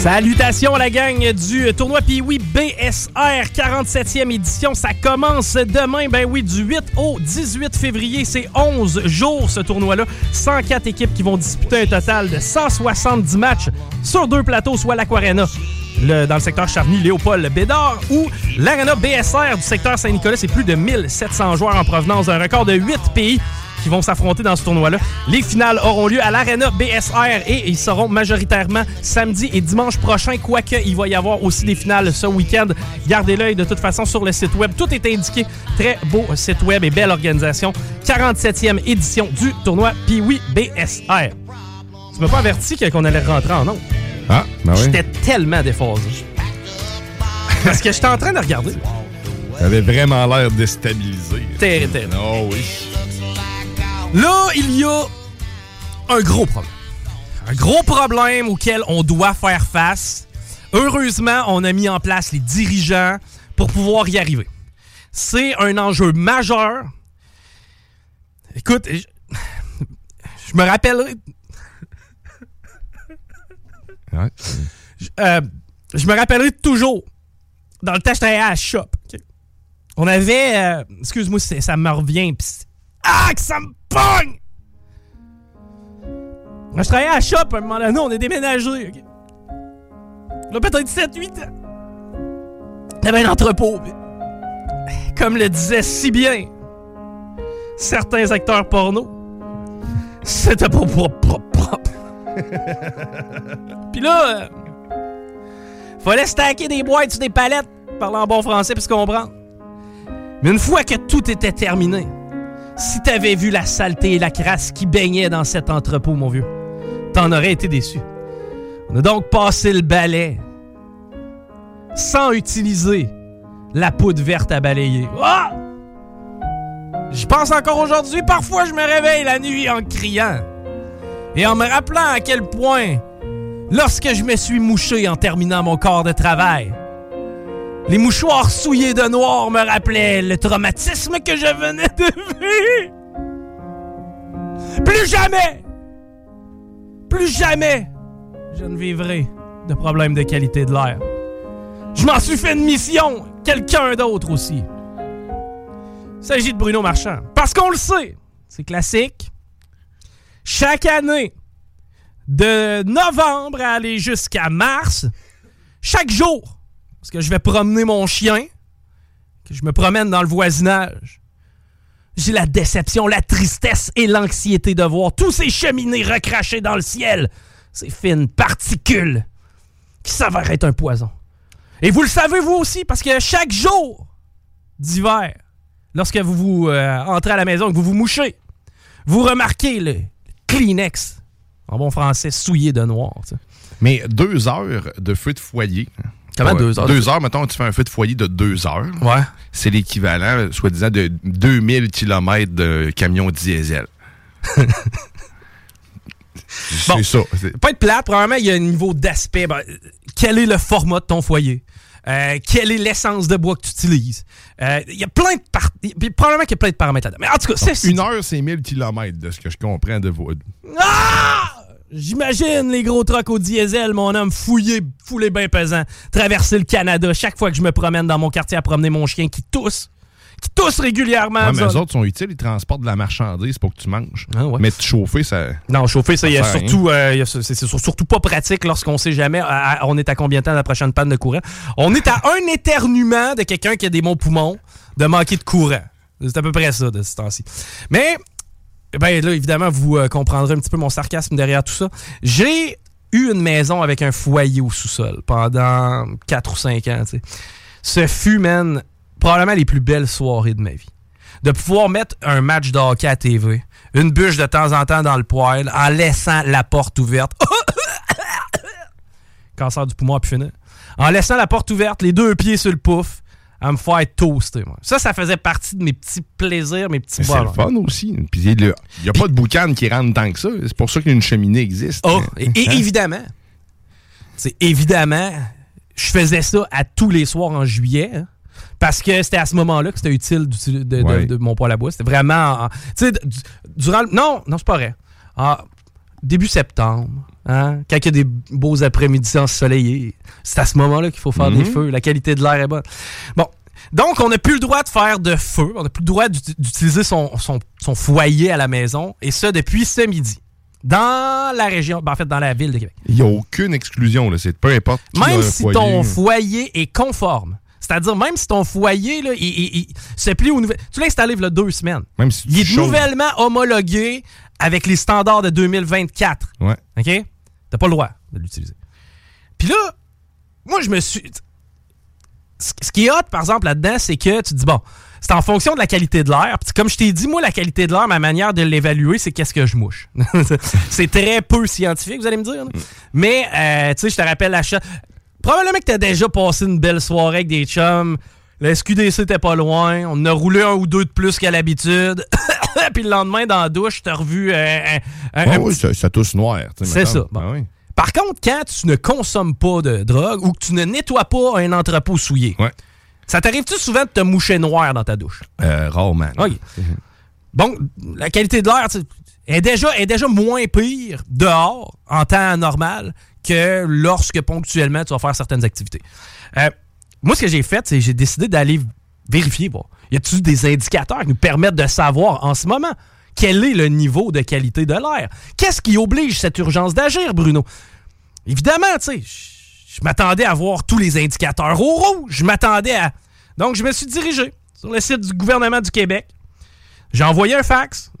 Salutations à la gang du tournoi Pee-Wee BSR 47e édition. Ça commence demain, ben oui, du 8 au 18 février. C'est 11 jours ce tournoi-là. 104 équipes qui vont disputer un total de 170 matchs sur deux plateaux, soit l'Aquarena dans le secteur Charny, Léopold Bédard, ou l'Arena BSR du secteur Saint-Nicolas. C'est plus de 1700 joueurs en provenance d'un record de 8 pays qui vont s'affronter dans ce tournoi-là. Les finales auront lieu à l'Arena BSR et ils seront majoritairement samedi et dimanche prochain, quoique il va y avoir aussi des finales ce week-end. Gardez l'œil de toute façon sur le site web. Tout est indiqué. Très beau site web et belle organisation. 47e édition du tournoi Piwi BSR. Tu m'as pas averti qu'on allait rentrer en ondes. Ah, ben oui. J'étais tellement déphasé. Parce que j'étais en train de regarder. T'avais vraiment l'air déstabilisé. Terrible, terrible. Oh oui. Là, il y a un gros problème. Un gros problème auquel on doit faire face. Heureusement, on a mis en place les dirigeants pour pouvoir y arriver. C'est un enjeu majeur. Écoute, je, je me rappellerai. Ouais. Je, euh, je me rappellerai toujours. Dans le travaillais à la shop. On avait. euh, Excuse-moi, ça me revient. pis ah, que ça me pogne! Quand je travaillais à la shop, à un moment donné, on est déménagé. ok? Là, peut-être 7-8 ans. Avait un entrepôt. pis- Comme le disait si bien certains acteurs porno, c'était pas propre, propre, propre. Puis là, euh, fallait stacker des boîtes sur des palettes, parler en bon français puis se comprendre. Mais une fois que tout était terminé, si t'avais vu la saleté et la crasse qui baignait dans cet entrepôt, mon vieux, t'en aurais été déçu. On a donc passé le balai sans utiliser la poudre verte à balayer. Ah! Je pense encore aujourd'hui, parfois je me réveille la nuit en criant et en me rappelant à quel point, lorsque je me suis mouché en terminant mon corps de travail, les mouchoirs souillés de noir me rappelaient le traumatisme que je venais de vivre. Plus jamais, plus jamais, je ne vivrai de problème de qualité de l'air. Je m'en suis fait une mission, quelqu'un d'autre aussi. Il s'agit de Bruno Marchand. Parce qu'on le sait, c'est classique. Chaque année, de novembre à aller jusqu'à mars, chaque jour, parce que je vais promener mon chien, que je me promène dans le voisinage, j'ai la déception, la tristesse et l'anxiété de voir tous ces cheminées recrachées dans le ciel, ces fines particules qui s'avèrent être un poison. Et vous le savez vous aussi, parce que chaque jour d'hiver, lorsque vous vous euh, entrez à la maison que vous vous mouchez, vous remarquez le Kleenex, en bon français, souillé de noir. Mais deux heures de feu de foyer. Comment deux heures? Deux heures, mettons, tu fais un feu de foyer de deux heures. Ouais. C'est l'équivalent, soi-disant, de 2000 km de camion diesel. Bon. C'est ça. C'est- Pas être plate, probablement, il y a un niveau d'aspect. Ben, quel est le format de ton foyer? Euh, quelle est l'essence de bois que tu utilises? Euh, Il y a plein de par- Probablement qu'il y a plein de paramètres là-dedans. Mais en tout cas, c'est Une heure, c'est 1000 km de ce que je comprends de vos. Ah! J'imagine les gros trucks au diesel, mon homme, fouillé, foulé bien pesant, traverser le Canada chaque fois que je me promène dans mon quartier à promener mon chien qui tousse. Qui tousse régulièrement. Ouais, mais les autres sont utiles, ils transportent de la marchandise pour que tu manges. Ah ouais. Mais te chauffer, ça. Non, chauffer, ça, y a surtout, euh, c'est surtout pas pratique lorsqu'on sait jamais à- à- on est à combien de temps la prochaine panne de courant. On est à un éternuement de quelqu'un qui a des bons poumons de manquer de courant. C'est à peu près ça de ce temps-ci. Mais, ben là, évidemment, vous euh, comprendrez un petit peu mon sarcasme derrière tout ça. J'ai eu une maison avec un foyer au sous-sol pendant 4 ou 5 ans. Ce fut, man, probablement les plus belles soirées de ma vie de pouvoir mettre un match de hockey à TV, une bûche de temps en temps dans le poêle, en laissant la porte ouverte. Cancer du poumon à. En laissant la porte ouverte, les deux pieds sur le pouf, à me faire toaster. Moi. Ça, ça faisait partie de mes petits plaisirs, mes petits Mais C'est le bonheurs. fun aussi. Puis il n'y a pas de boucan qui rentre tant que ça. C'est pour ça qu'une cheminée existe. Oh, et, et Hein? évidemment, c'est évidemment, je faisais ça à tous les soirs en juillet. hein, parce que c'était à ce moment-là que c'était utile de, de- Ouais. de mon poêle à bois. C'était vraiment. en- Tu sais, durant. Non, non, c'est pas vrai. En début septembre, hein, quand il y a des beaux après-midi ensoleillés, c'est à ce moment-là qu'il faut faire des Mhm. feux. La qualité de l'air est bonne. Bon. Donc, on n'a plus le droit de faire de feu. On n'a plus le droit d'ut- d'utiliser son, son- son foyer à la maison. Et ça, depuis ce midi. Dans la région, ben, en fait, dans la ville de Québec. Il n'y a aucune exclusion. là. C'est peu importe. Même un si foyer. ton foyer est conforme C'est-à-dire, même si ton foyer là, il, il- il se plie aux nouvelles. Tu l'as installé il y a deux semaines. Même si tu Il est nouvellement homologué avec les standards de 2024. Ouais. OK? T'as pas le droit de l'utiliser. Puis là, moi, je me suis. Ce qui est hot, par exemple, là-dedans, c'est que tu te dis, bon, c'est en fonction de la qualité de l'air. Comme je t'ai dit, moi, la qualité de l'air, ma manière de l'évaluer, c'est qu'est-ce que je mouche. c'est très peu scientifique, vous allez me dire. Mais, euh, tu sais, je te rappelle l'achat. Probablement que t'as déjà passé une belle soirée avec des chums. Le SQDC était pas loin. On en a roulé un ou deux de plus qu'à l'habitude. Puis le lendemain, dans la douche, t'as revu euh, un, un- Ah un oui, petit- ça, ça tousse noir. C'est ça. Bon. Ah oui. Par contre, quand tu ne consommes pas de drogue ou que tu ne nettoies pas un entrepôt souillé, Ouais. ça t'arrive-tu souvent de te moucher noir dans ta douche? Euh, rarement. OK. Bon, la qualité de l'air est déjà, est déjà moins pire dehors en temps normal que lorsque ponctuellement tu vas faire certaines activités. Euh, moi, ce que j'ai fait, c'est que j'ai décidé d'aller vérifier. Bon, y a-t-il des indicateurs qui nous permettent de savoir en ce moment quel est le niveau de qualité de l'air? Qu'est-ce qui oblige cette urgence d'agir, Bruno? Évidemment, tu sais, je m'attendais à voir tous les indicateurs au rouge. Je m'attendais à. Donc, je me suis dirigé sur le site du gouvernement du Québec. J'ai envoyé un fax.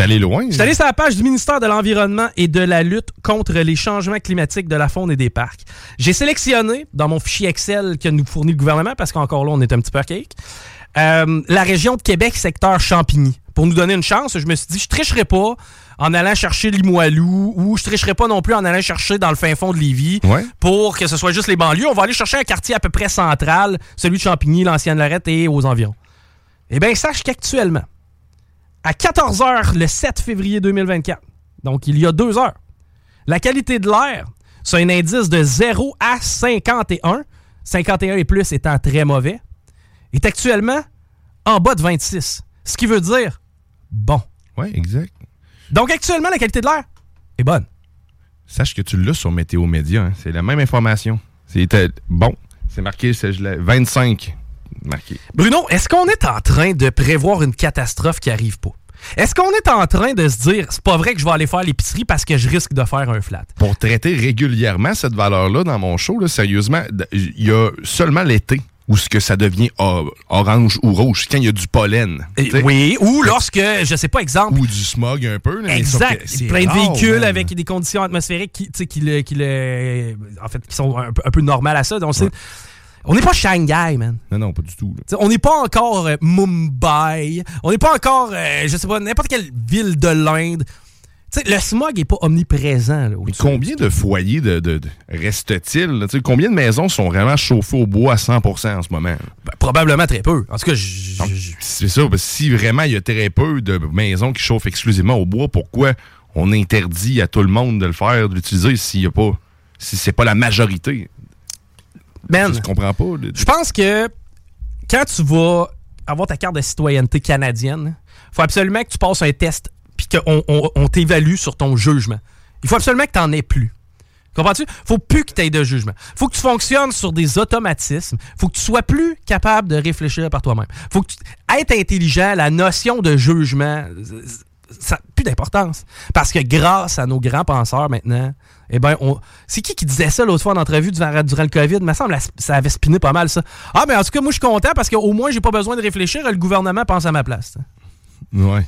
T'es allé loin. Je suis allé sur la page du ministère de l'Environnement et de la lutte contre les changements climatiques de la faune et des parcs. J'ai sélectionné dans mon fichier Excel que nous fournit le gouvernement, parce qu'encore là, on est un petit peu archaïque, euh, la région de Québec, secteur Champigny. Pour nous donner une chance, je me suis dit, je tricherai pas en allant chercher Limoilou ou je tricherai pas non plus en allant chercher dans le fin fond de Lévis Ouais. pour que ce soit juste les banlieues. On va aller chercher un quartier à peu près central, celui de Champigny, l'ancienne Lorette et aux environs. Eh bien, sache qu'actuellement, à 14h le 7 février 2024, donc il y a deux heures, la qualité de l'air, c'est un indice de 0 à 51, 51 et plus étant très mauvais, est actuellement en bas de 26. Ce qui veut dire bon. Ouais, exact. Donc actuellement, la qualité de l'air est bonne. Sache que tu l'as sur Météo Média. hein. C'est la même information. C'était bon. C'est marqué, c'est je l'ai- 25. Marqué. Bruno, est-ce qu'on est en train de prévoir une catastrophe qui arrive pas? Est-ce qu'on est en train de se dire, c'est pas vrai que je vais aller faire l'épicerie parce que je risque de faire un flat? Pour traiter régulièrement cette valeur-là dans mon show, là, sérieusement, il y a seulement l'été où ce que ça devient or- orange ou rouge, quand il y a du pollen. Oui, ou lorsque, je sais pas, exemple, Ou du smog un peu. là, Exact. que Plein de véhicules avec des conditions atmosphériques qui, tu sais, qui, le, qui le- en fait, qui sont un peu, un peu normales à ça. Donc, c'est- On n'est pas Shanghai, man. Non, non, pas du tout. là. On n'est pas encore euh, Mumbai. On n'est pas encore, euh, je sais pas, n'importe quelle ville de l'Inde. Le smog n'est pas omniprésent. Là, Mais combien de foyers de, de- de- sais, Combien de maisons sont vraiment chauffées au bois à 100% en ce moment? Ben, probablement très peu. En tout cas, C'est ça, parce que si vraiment il y a très peu de maisons qui chauffent exclusivement au bois, pourquoi on interdit à tout le monde de le faire, de l'utiliser s'il y a pas si c'est pas la majorité? Man, Je comprends pas. Je pense que quand tu vas avoir ta carte de citoyenneté canadienne, il faut absolument que tu passes un test puis qu'on on, on t'évalue sur ton jugement. Il faut absolument que tu n'en aies plus. Comprends-tu? faut plus que tu aies de jugement. faut que tu fonctionnes sur des automatismes. faut que tu sois plus capable de réfléchir par toi-même. faut que tu, être intelligent, la notion de jugement, ça n'a plus d'importance. Parce que grâce à nos grands penseurs maintenant, eh ben, on... c'est qui qui disait ça l'autre fois en entrevue durant, durant le COVID? Il me semble que ça avait spiné pas mal ça. Ah, mais en tout cas, moi, je suis content parce qu'au moins, j'ai pas besoin de réfléchir. Le gouvernement pense à ma place. Ouais.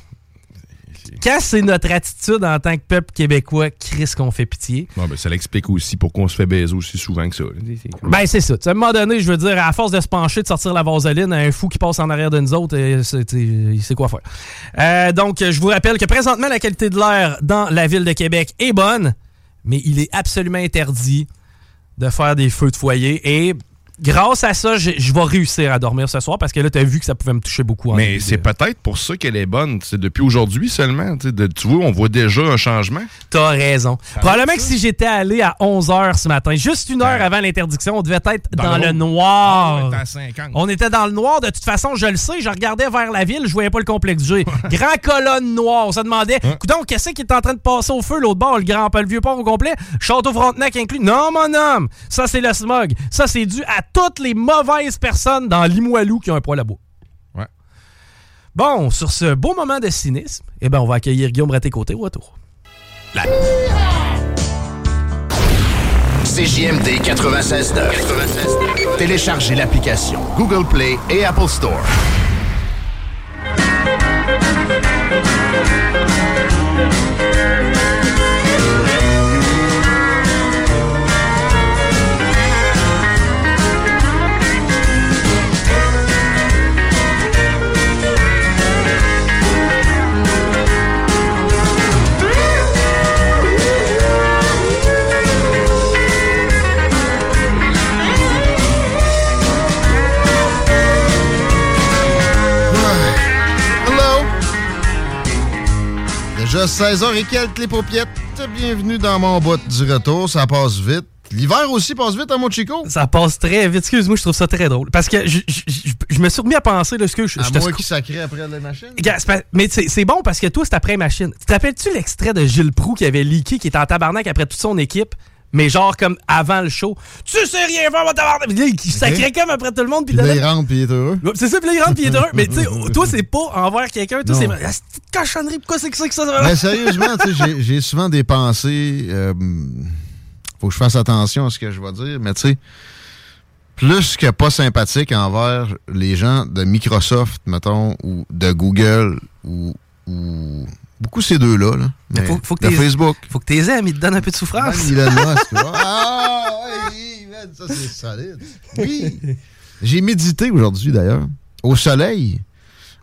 Quand c'est notre attitude en tant que peuple québécois, Chris, qu'on fait pitié. Bon, ben, ça l'explique aussi pourquoi on se fait baiser aussi souvent que ça. Ben, c'est ça. Tu sais, à un moment donné, je veux dire, à force de se pencher, de sortir la vaseline, un fou qui passe en arrière de nous autres, euh, il sait quoi faire. Euh, donc, je vous rappelle que présentement, la qualité de l'air dans la ville de Québec est bonne, mais il est absolument interdit de faire des feux de foyer. Et grâce à ça, je, vais réussir à dormir ce soir parce que là, tu as vu que ça pouvait me toucher beaucoup. en Mais c'est peut-être pour ça qu'elle est bonne. C'est depuis aujourd'hui seulement. tu sais, de- tu vois, on voit déjà un changement. T'as raison. Probablement que si j'étais allé à 11h ce matin, juste une heure Ben, avant l'interdiction, on devait être dans, dans le noir. Ah, ouais, t'es à 50. On était dans le noir. De toute façon, je le sais, je regardais vers la ville, je voyais pas le complexe G. Grand colonne noire. On se demandait, donc qu'est-ce qui est en train de passer au feu l'autre bord, le grand le vieux port au complet, Château Frontenac inclus? Non, mon homme, ça c'est le smog. Ça c'est dû à toutes les mauvaises personnes dans Limoilou qui ont un poil à bout. Ouais. Bon, sur ce beau moment de cynisme, eh ben, on va accueillir Guillaume Raté-Côté au retour. CJMD 96.9. Téléchargez l'application Google Play et Apple Store. Déjà 16h et quelques les paupiètes. Bienvenue dans mon bout du retour. Ça passe vite. L'hiver aussi passe vite à mon Chico. Ça passe très vite. Excuse-moi, je trouve ça très drôle. Parce que je, je- je- je me suis remis à penser, là, ce que je, À je te moi qui sacré après la machine. Mais c'est bon parce que toi, c'est après machine. Tu te rappelles-tu l'extrait de Gilles Proux qui avait leaké, qui était en tabarnak après toute son équipe, mais genre comme avant le show? Tu sais rien faire, mon tabarnak! Puis là, il sacrait comme après tout le monde. Puis Puis là, il rentre puis il est heureux. C'est ça, puis là, il rentre, puis il est heureux. Mais tu sais, toi, c'est pas envers quelqu'un. Toi, c'est. C'est une cochonnerie. Pourquoi c'est que ça que ça? Mais sérieusement, tu sais, j'ai- j'ai souvent des pensées. euh, faut que je fasse attention à ce que je vais dire, mais tu sais, plus que pas sympathique envers les gens de Microsoft, mettons, ou de Google, ou. ou beaucoup ces deux-là. Là. Mais faut, faut que Facebook. Faut que tes amis te donnent un peu de souffrance. Même Elon Musk. ah, oui, man, ça c'est solide. Oui. J'ai médité aujourd'hui d'ailleurs, au soleil,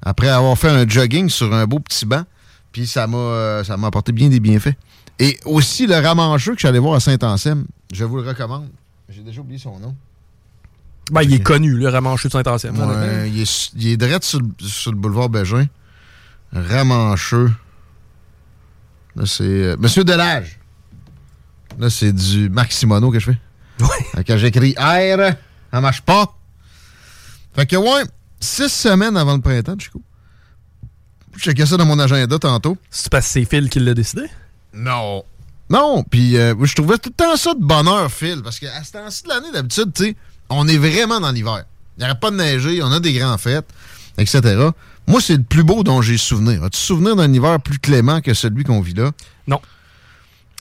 après avoir fait un jogging sur un beau petit banc, puis ça m'a euh, ça m'a apporté bien des bienfaits. Et aussi le ramancheux que j'allais voir à Saint-Anselme, je vous le recommande. J'ai déjà oublié son nom. Ben, il est connu, le ramancheux de Saint-Ancien. Ouais, il, est, il est direct sur, le- sur le boulevard Bégin. Ramancheux. Là, c'est. euh, Monsieur Delage. Là, c'est du Maximono que je fais. Ouais. Quand j'écris R, ça marche pas. Fait que, ouais, six semaines avant le printemps, Chico. Je checkais ça dans mon agenda tantôt. C'est parce que c'est Phil qui l'a décidé? Non. Non, puis euh, je trouvais tout le temps ça de bonheur, Phil, parce qu'à ce temps-ci de l'année, d'habitude, tu sais, on est vraiment dans l'hiver. Il n'y arrête pas de neiger, on a des grandes fêtes, etc. Moi, c'est le plus beau dont j'ai souvenir. As-tu souvenir d'un hiver plus clément que celui qu'on vit là? Non.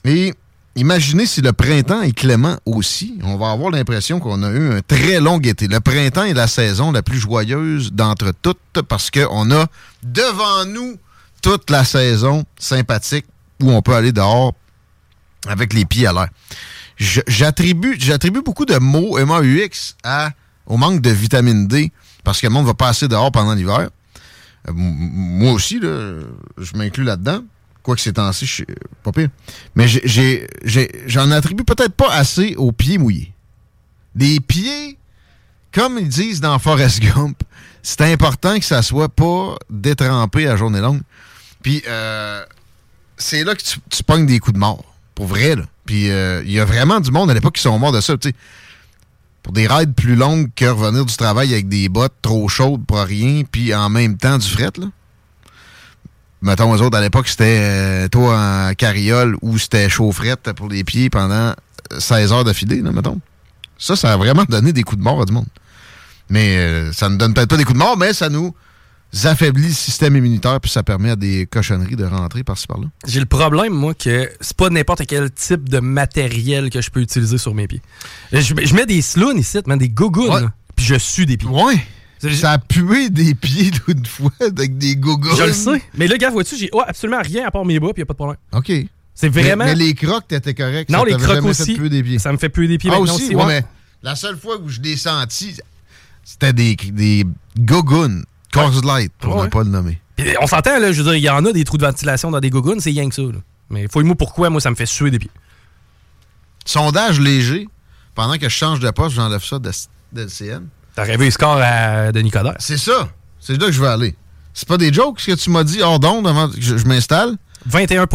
Et imaginez si le printemps est clément aussi. On va avoir l'impression qu'on a eu un très long été. Le printemps est la saison la plus joyeuse d'entre toutes parce qu'on a devant nous toute la saison sympathique où on peut aller dehors avec les pieds à l'air. J'attribue beaucoup de mots MAUX à, au manque de vitamine D parce que le monde va passer dehors pendant l'hiver. Euh, moi aussi, je m'inclus là-dedans. Quoique ces temps-ci, je suis pas pire. Mais j'en attribue peut-être pas assez aux pieds mouillés. Les pieds, comme ils disent dans Forrest Gump, c'est important que ça soit pas détrempé à journée longue. Puis euh, c'est là que tu, tu pognes des coups de mort. Pour vrai, là. Puis euh, il y a vraiment du monde à l'époque qui sont morts de ça. Pour des rides plus longues que revenir du travail avec des bottes trop chaudes pour rien, puis en même temps du fret, là. Mettons, eux autres, à l'époque, c'était euh, toi en carriole ou c'était chaufferette pour les pieds pendant 16 heures d'affilée, là, mettons. Ça, ça a vraiment donné des coups de mort à du monde. Mais euh, ça ne donne peut-être pas des coups de mort, mais ça nous affaiblit le système immunitaire, puis ça permet à des cochonneries de rentrer par-ci par-là? J'ai le problème, moi, que c'est pas n'importe quel type de matériel que je peux utiliser sur mes pieds. Je, je mets des slouns ici, man, des gougounes, Ouais. puis je sue des pieds. Ouais. Ça a pué des pieds d'une fois avec des gougounes. Je le sais. Mais là, gars, vois-tu, j'ai oh, absolument rien à part mes bas, puis y a pas de problème. OK. C'est vraiment. Mais, mais les crocs, t'étais correct. non, ça les crocs fait aussi. des pieds. Ça me fait puer des pieds Ah, maintenant aussi, aussi. ouais, ouais. mais la seule fois où je l'ai senti, c'était des, des gougounes. Coors Light, pour Ouais. ne pas le nommer. On s'entend, là, je veux dire, il y en a des trous de ventilation dans des gougounes, c'est rien que ça. Là. Mais fouille-moi pourquoi, moi, ça me fait suer des pieds. Sondage léger. Pendant que je change de poste, j'enlève ça de, de LCN. T'as rêvé le score à Denis Coderre. C'est ça. C'est là que je veux aller. C'est pas des jokes ce que tu m'as dit hors d'onde avant que je, je m'installe? 21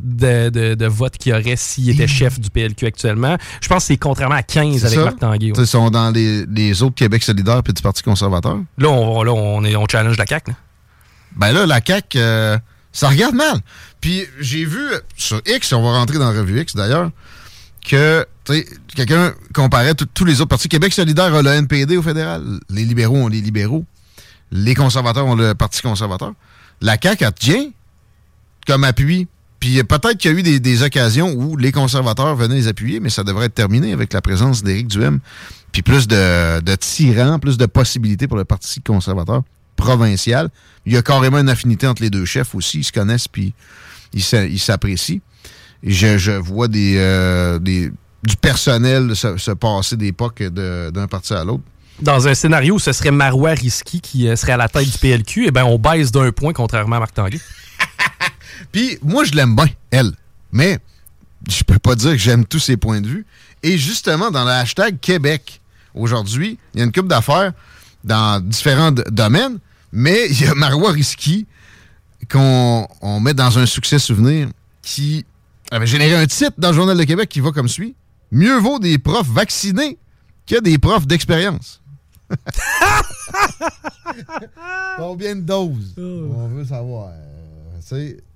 de, de, de votes qu'il y aurait s'il était chef du PLQ actuellement. Je pense que c'est contrairement à 15 C'est avec ça? Marc Tanguay. Ils sont dans les, les autres Québec solidaire puis du Parti conservateur. Là, on, là, on, est, on challenge la CAQ. là. Ben là, la CAQ, euh, ça regarde mal. Puis j'ai vu sur X, on va rentrer dans la revue X d'ailleurs, que quelqu'un comparait tous les autres partis. Québec solidaire a le NPD au fédéral. Les libéraux ont les libéraux. Les conservateurs ont le Parti conservateur. La CAQ, elle tient comme appui Puis euh, peut-être qu'il y a eu des, occasions où les conservateurs venaient les appuyer, mais ça devrait être terminé avec la présence d'Éric Duhem. Puis plus de, tyrans, plus de possibilités pour le Parti conservateur provincial. Il y a carrément une affinité entre les deux chefs aussi. Ils se connaissent, puis ils s'a- ils s'apprécient. Je, vois euh, des, du personnel se, se passer d'époque d'un parti à l'autre. Dans un scénario où ce serait Marois Risky qui euh, serait à la tête du PLQ, eh ben on baisse d'un point contrairement à Marc Tanguay. Puis moi, je l'aime bien, elle. Mais je peux pas dire que j'aime tous ses points de vue. Et justement, dans le hashtag Québec, aujourd'hui, il y a une coupe d'affaires dans différents domaines, mais il y a Marois Risky qu'on on met dans un succès souvenir qui avait généré un titre dans le Journal de Québec qui va comme suit. Mieux vaut des profs vaccinés que des profs d'expérience. Combien de doses? On veut savoir.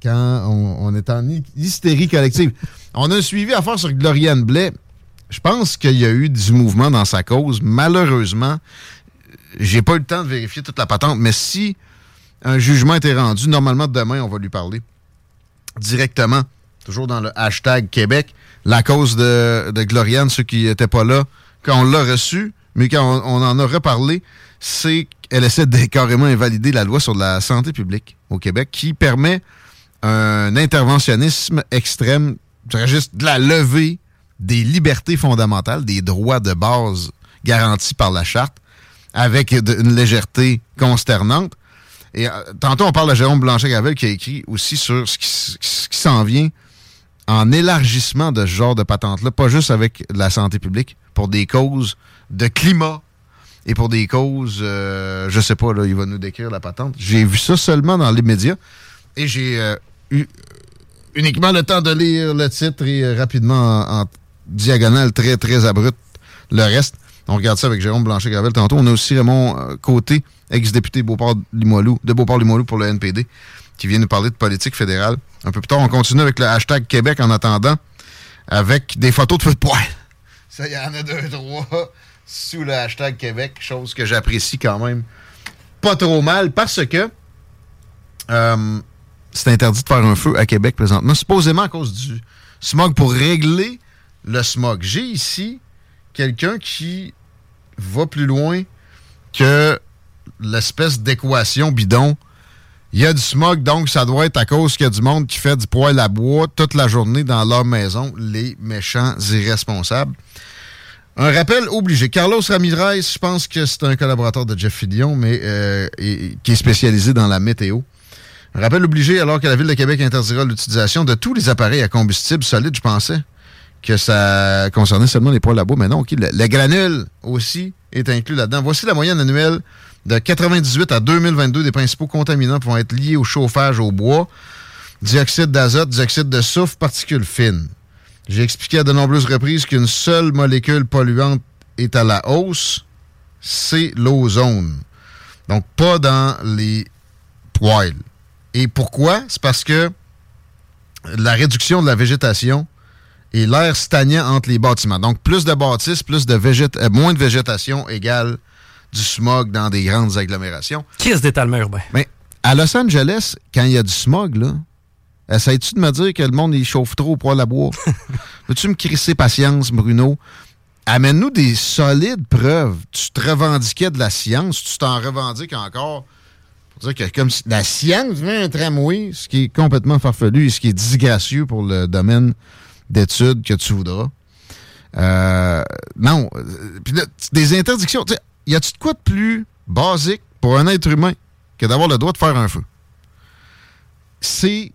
Quand on, est en hy- hystérie collective. On a un suivi à faire sur Gloriane Blais. Je pense qu'il y a eu du mouvement dans sa cause. Malheureusement, j'ai pas eu le temps de vérifier toute la patente, mais si un jugement était rendu, normalement demain, on va lui parler directement, toujours dans le hashtag Québec, la cause de, Gloriane, ceux qui n'étaient pas là, quand on l'a reçu, mais quand on, on en a reparlé, c'est qu'elle essaie de carrément invalider la loi sur la santé publique au Québec qui permet un interventionnisme extrême, juste de la levée des libertés fondamentales, des droits de base garantis par la charte, avec une légèreté consternante. Et euh, tantôt, on parle de Jérôme Blanchet-Gravel qui a écrit aussi sur ce qui, ce qui s'en vient en élargissement de ce genre de patente-là, pas juste avec la santé publique, pour des causes de climat et pour des causes, euh, je sais pas, là, il va nous décrire la patente. J'ai vu ça seulement dans les médias et j'ai euh, eu uniquement le temps de lire le titre et euh, rapidement en, diagonale très, très abrupte le reste. On regarde ça avec Jérôme Blanchet-Gravel tantôt. On a aussi Raymond euh, Côté, ex-député Beauport-Limoilou, de Beauport-Limoilou pour le NPD, qui vient nous parler de politique fédérale. Un peu plus tard, on continue avec le hashtag Québec en attendant, avec des photos de feu de poêle. Ça, il y en a deux, trois sous le hashtag Québec, chose que j'apprécie quand même pas trop mal parce que euh, c'est interdit de faire un feu à Québec présentement, supposément à cause du smog pour régler le smog. J'ai ici quelqu'un qui va plus loin que l'espèce d'équation bidon. Il y a du smog, donc ça doit être à cause qu'il y a du monde qui fait du poêle à bois toute la journée dans leur maison, les méchants irresponsables. Un rappel obligé. Carlos Ramirez, je pense que c'est un collaborateur de Jeff Fillion, mais euh, qui est spécialisé dans la météo. Un rappel obligé alors que la Ville de Québec interdira l'utilisation de tous les appareils à combustible solide, je pensais que ça concernait seulement les poêles à bois, mais non, OK, le, le granule aussi est inclus là-dedans. Voici la moyenne annuelle de 98 à 2022 des principaux contaminants pouvant être liés au chauffage au bois, dioxyde d'azote, dioxyde de soufre, particules fines. J'ai expliqué à de nombreuses reprises qu'une seule molécule polluante est à la hausse, c'est l'ozone. Donc, pas dans les poêles. Et pourquoi? C'est parce que la réduction de la végétation et l'air stagnant entre les bâtiments. Donc, plus de bâtisses, plus de végét euh, moins de végétation égale du smog dans des grandes agglomérations. Crise d'étalement urbain. Mais à Los Angeles, quand il y a du smog, là, essayes-tu de me dire que le monde il chauffe trop au poêle à bois? Veux-tu me crisser patience, Bruno? Amène-nous des solides preuves. Tu te revendiquais de la science, tu t'en revendiques encore. Pour dire que comme si la science vient un tramway, ce qui est complètement farfelu et ce qui est disgracieux pour le domaine d'études que tu voudras. Euh, non. Euh, Puis là, des interdictions. Y a-tu de quoi de plus basique pour un être humain que d'avoir le droit de faire un feu? C'est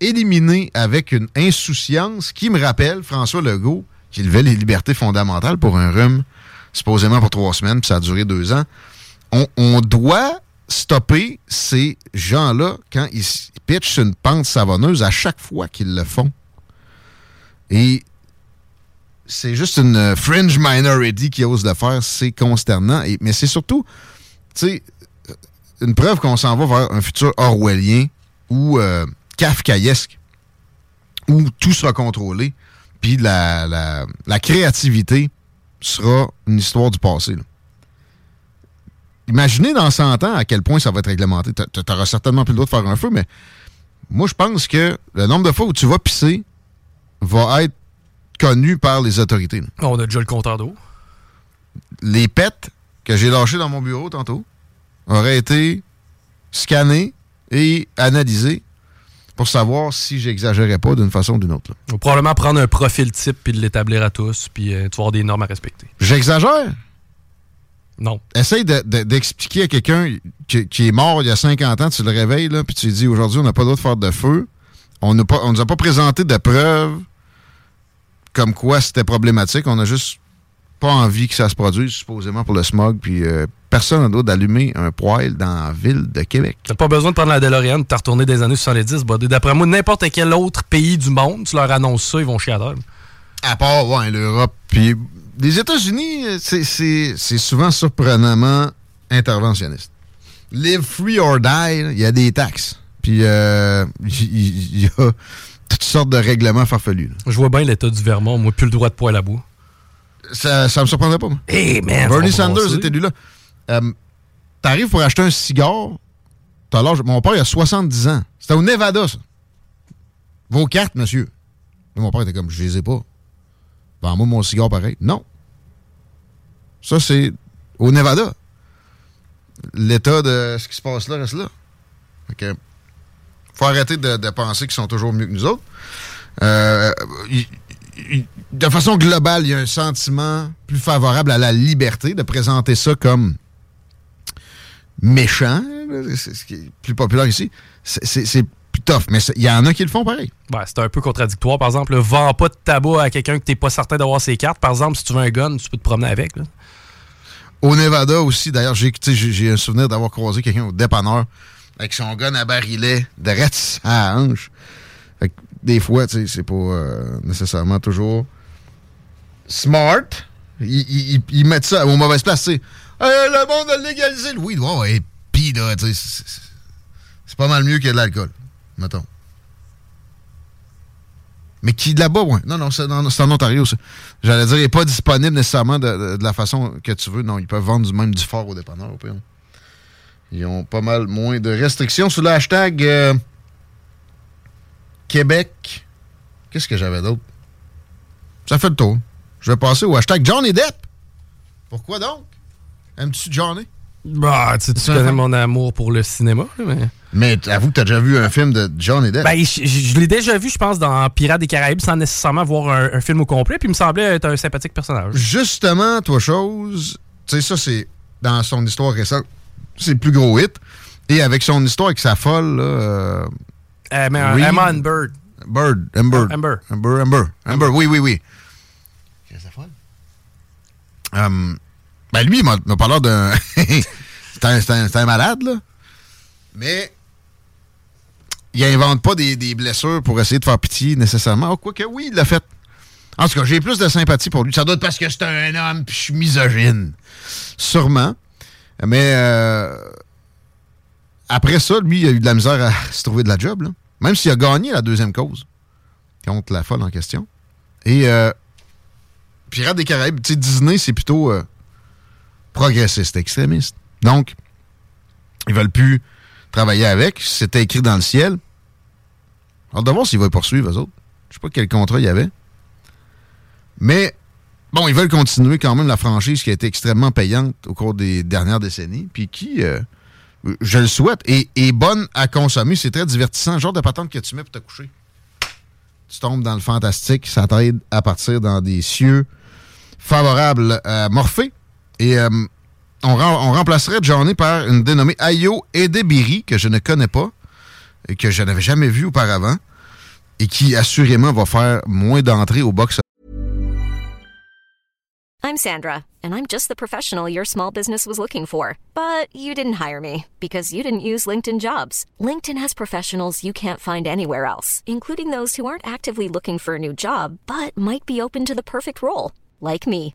éliminé avec une insouciance qui me rappelle François Legault qui levait les libertés fondamentales pour un rhume, supposément pour trois semaines, puis ça a duré deux ans. On, doit stopper ces gens-là quand ils pitchent une pente savonneuse à chaque fois qu'ils le font. Et c'est juste une euh, fringe minority qui ose le faire. C'est consternant. Et- mais c'est surtout, tu sais, euh, une preuve qu'on s'en va vers un futur orwellien ou euh, kafkaïesque, où tout sera contrôlé, puis la, la- la créativité sera une histoire du passé. là. Imaginez dans 100 ans à quel point ça va être réglementé. Tu n'auras certainement plus le droit de faire un feu, mais Moi, je pense que le nombre de fois où tu vas pisser va être connu par les autorités. là. On a déjà le compteur d'eau. Les pets que j'ai lâchés dans mon bureau tantôt auraient été scannés et analysés pour savoir si j'exagérais pas d'une façon ou d'une autre. là. On va probablement prendre un profil type puis de l'établir à tous, puis euh, tu vas avoir des normes à respecter. J'exagère? Non. Essaye de- de- d'expliquer à quelqu'un qui, qui est mort il y a 50 ans, tu le réveilles, là, puis tu lui dis aujourd'hui, on n'a pas le droit de faire de feu. On ne nous a pas présenté de preuves comme quoi c'était problématique. On a juste pas envie que ça se produise, supposément pour le smog. Puis euh, personne n'a le droit d'allumer un poêle dans la ville de Québec. T'as pas besoin de prendre la DeLorean de te retourner des années 70, buddy. D'après moi, n'importe quel autre pays du monde, tu leur annonces ça, ils vont chier à terre. À part, ouais, l'Europe. Puis les États-Unis, euh, c'est- souvent surprenamment interventionniste. Live free or die, il y a des taxes. Puis euh, il y, y a toutes sortes de règlements farfelus. là. Je vois bien l'état du Vermont, moi, plus le droit de poêle à bout. Ça, ça me surprendrait pas, moi. Hey, man! Bernie Sanders est élu là. Euh, T'arrives pour acheter un cigare, t'as l'âge. Mon père, il a 70 ans. C'était au Nevada, ça. Vos cartes, monsieur. Et mon père était comme, je les ai pas. Vends-moi mon cigare pareil. Non. Ça, c'est au Nevada. L'état de ce qui se passe là reste là. Fait que, faut arrêter de, penser qu'ils sont toujours mieux que nous autres. Euh, de façon globale, il y a un sentiment plus favorable à la liberté de présenter ça comme méchant. C'est ce qui est plus populaire ici. C'est- plus tough, mais il y en a qui le font pareil. Ouais, c'est un peu contradictoire. Par exemple, le vends pas de tabac à quelqu'un que t'es pas certain d'avoir ses cartes. Par exemple, si tu veux un gun, tu peux te promener avec. là. Au Nevada aussi, d'ailleurs, j'ai un souvenir d'avoir croisé quelqu'un au dépanneur avec son gun à barillet, de reste à la hanche. Fait que des fois, c'est pas euh, nécessairement toujours smart. Ils, ils- ils- ils mettent ça aux mauvaises places, tu Hey, le monde a légalisé le weed. Ouais, ouais, pis tu sais, c'est- pas mal mieux que de l'alcool, mettons. Mais qui là-bas, ouais. Non, non, c'est en Ontario, ça. J'allais dire, il n'est pas disponible nécessairement de, de- de la façon que tu veux. Non, ils peuvent vendre du même du fort au dépanneur, au pire. Ils ont pas mal moins de restrictions. Sur le hashtag euh, Québec, qu'est-ce que j'avais d'autre? Ça fait le tour. Je vais passer au hashtag Johnny Depp. Pourquoi donc? Aimes-tu Johnny? Bah, tu sais, tu connais mon amour pour le cinéma. Mais... Mais avoue que t'as déjà vu un film de Johnny Depp. Ben, je, je- je l'ai déjà vu, je pense, dans Pirates des Caraïbes sans nécessairement voir un, un film au complet. Puis il me semblait être un sympathique personnage. Justement, toi, chose, tu sais, ça, c'est dans son histoire récente, c'est le plus gros hit. Et avec son histoire avec sa folle, là. euh, Euh, mais Reed- Emma and Bird. Bird, Amber. Amber. Amber, Amber. Amber, oui, oui, oui. Qu'est-ce que ça? Euh, ben, lui, il m'a parlé d'un. c'est un, malade, là. Mais. Il invente pas des, blessures pour essayer de faire pitié nécessairement. Oh, quoique, oui, il l'a fait. En tout cas, j'ai plus de sympathie pour lui. Ça doit être parce que c'est un homme puis je suis misogyne. Sûrement. Mais euh, après ça, lui, il a eu de la misère à se trouver de la job. Là. Même s'il a gagné la deuxième cause contre la folle en question. Et euh, Pirates des Caraïbes, tu sais, Disney, c'est plutôt euh, progressiste, extrémiste. Donc, ils veulent plus travailler avec. C'était écrit dans le ciel. Alors, de voir s'ils vont poursuivre, eux autres. Je sais pas quel contrat il y avait. Mais, bon, ils veulent continuer quand même la franchise qui a été extrêmement payante au cours des dernières décennies, puis qui, euh, je le souhaite, est, est bonne à consommer. C'est très divertissant. Le genre de patente que tu mets pour te coucher. Tu tombes dans le fantastique, ça t'aide à partir dans des cieux favorables à Morphée. Et euh, on, on remplacerait Johnny par une dénommée Ayo Edebiri, que je ne connais pas, et que je n'avais jamais vue auparavant, et qui assurément va faire moins d'entrées au box I'm Sandra, and I'm just the professional your small business was looking for. But you didn't hire me because you didn't use LinkedIn jobs. LinkedIn has professionals you can't find anywhere else, including those who aren't actively looking for a new job but might be open to the perfect role, like me.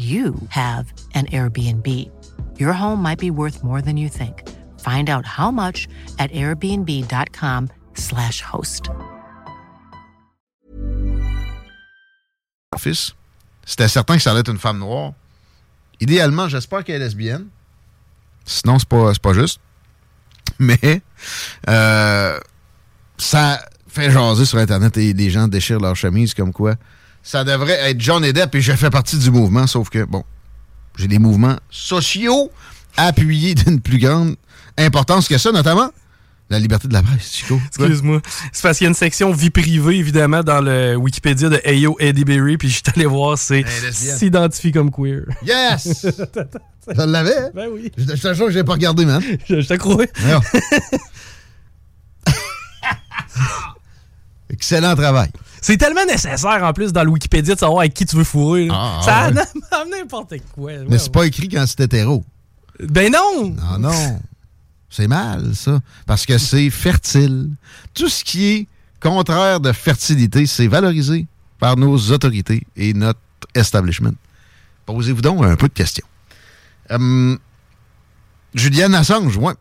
you have an Airbnb. Your home might be worth more than you think. Find out how much at airbnb.com/slash host. fils, c'était certain que ça allait être une femme noire. Idéalement, j'espère qu'elle est lesbienne. Sinon, c'est pas, pas juste. Mais euh, ça fait jaser sur Internet et les gens déchirent leur chemise comme quoi. Ça devrait être John Depp et je fais partie du mouvement, sauf que, bon, j'ai des mouvements sociaux appuyés d'une plus grande importance que ça, notamment la liberté de la presse, Chico. Excuse-moi. C'est parce qu'il y a une section vie privée, évidemment, dans le Wikipédia de Ayo Eddie Berry, puis je suis allé voir, c'est lesbienne. s'identifie comme queer. Yes! Je l'avais? hein? Ben oui. Je je t'assure que j'ai pas regardé, man. Je, je te crois. Non. Excellent travail. C'est tellement nécessaire, en plus, dans le Wikipédia, de savoir avec qui tu veux fourrer. là. Ah, ça ah, ouais. a n'importe quoi. Mais c'est pas écrit quand c'est hétéro. Ben non! Ah non. C'est mal, ça. Parce que c'est fertile. Tout ce qui est contraire de fertilité, c'est valorisé par nos autorités et notre establishment. Posez-vous donc un peu de questions. Hum, Julian Assange, ouais.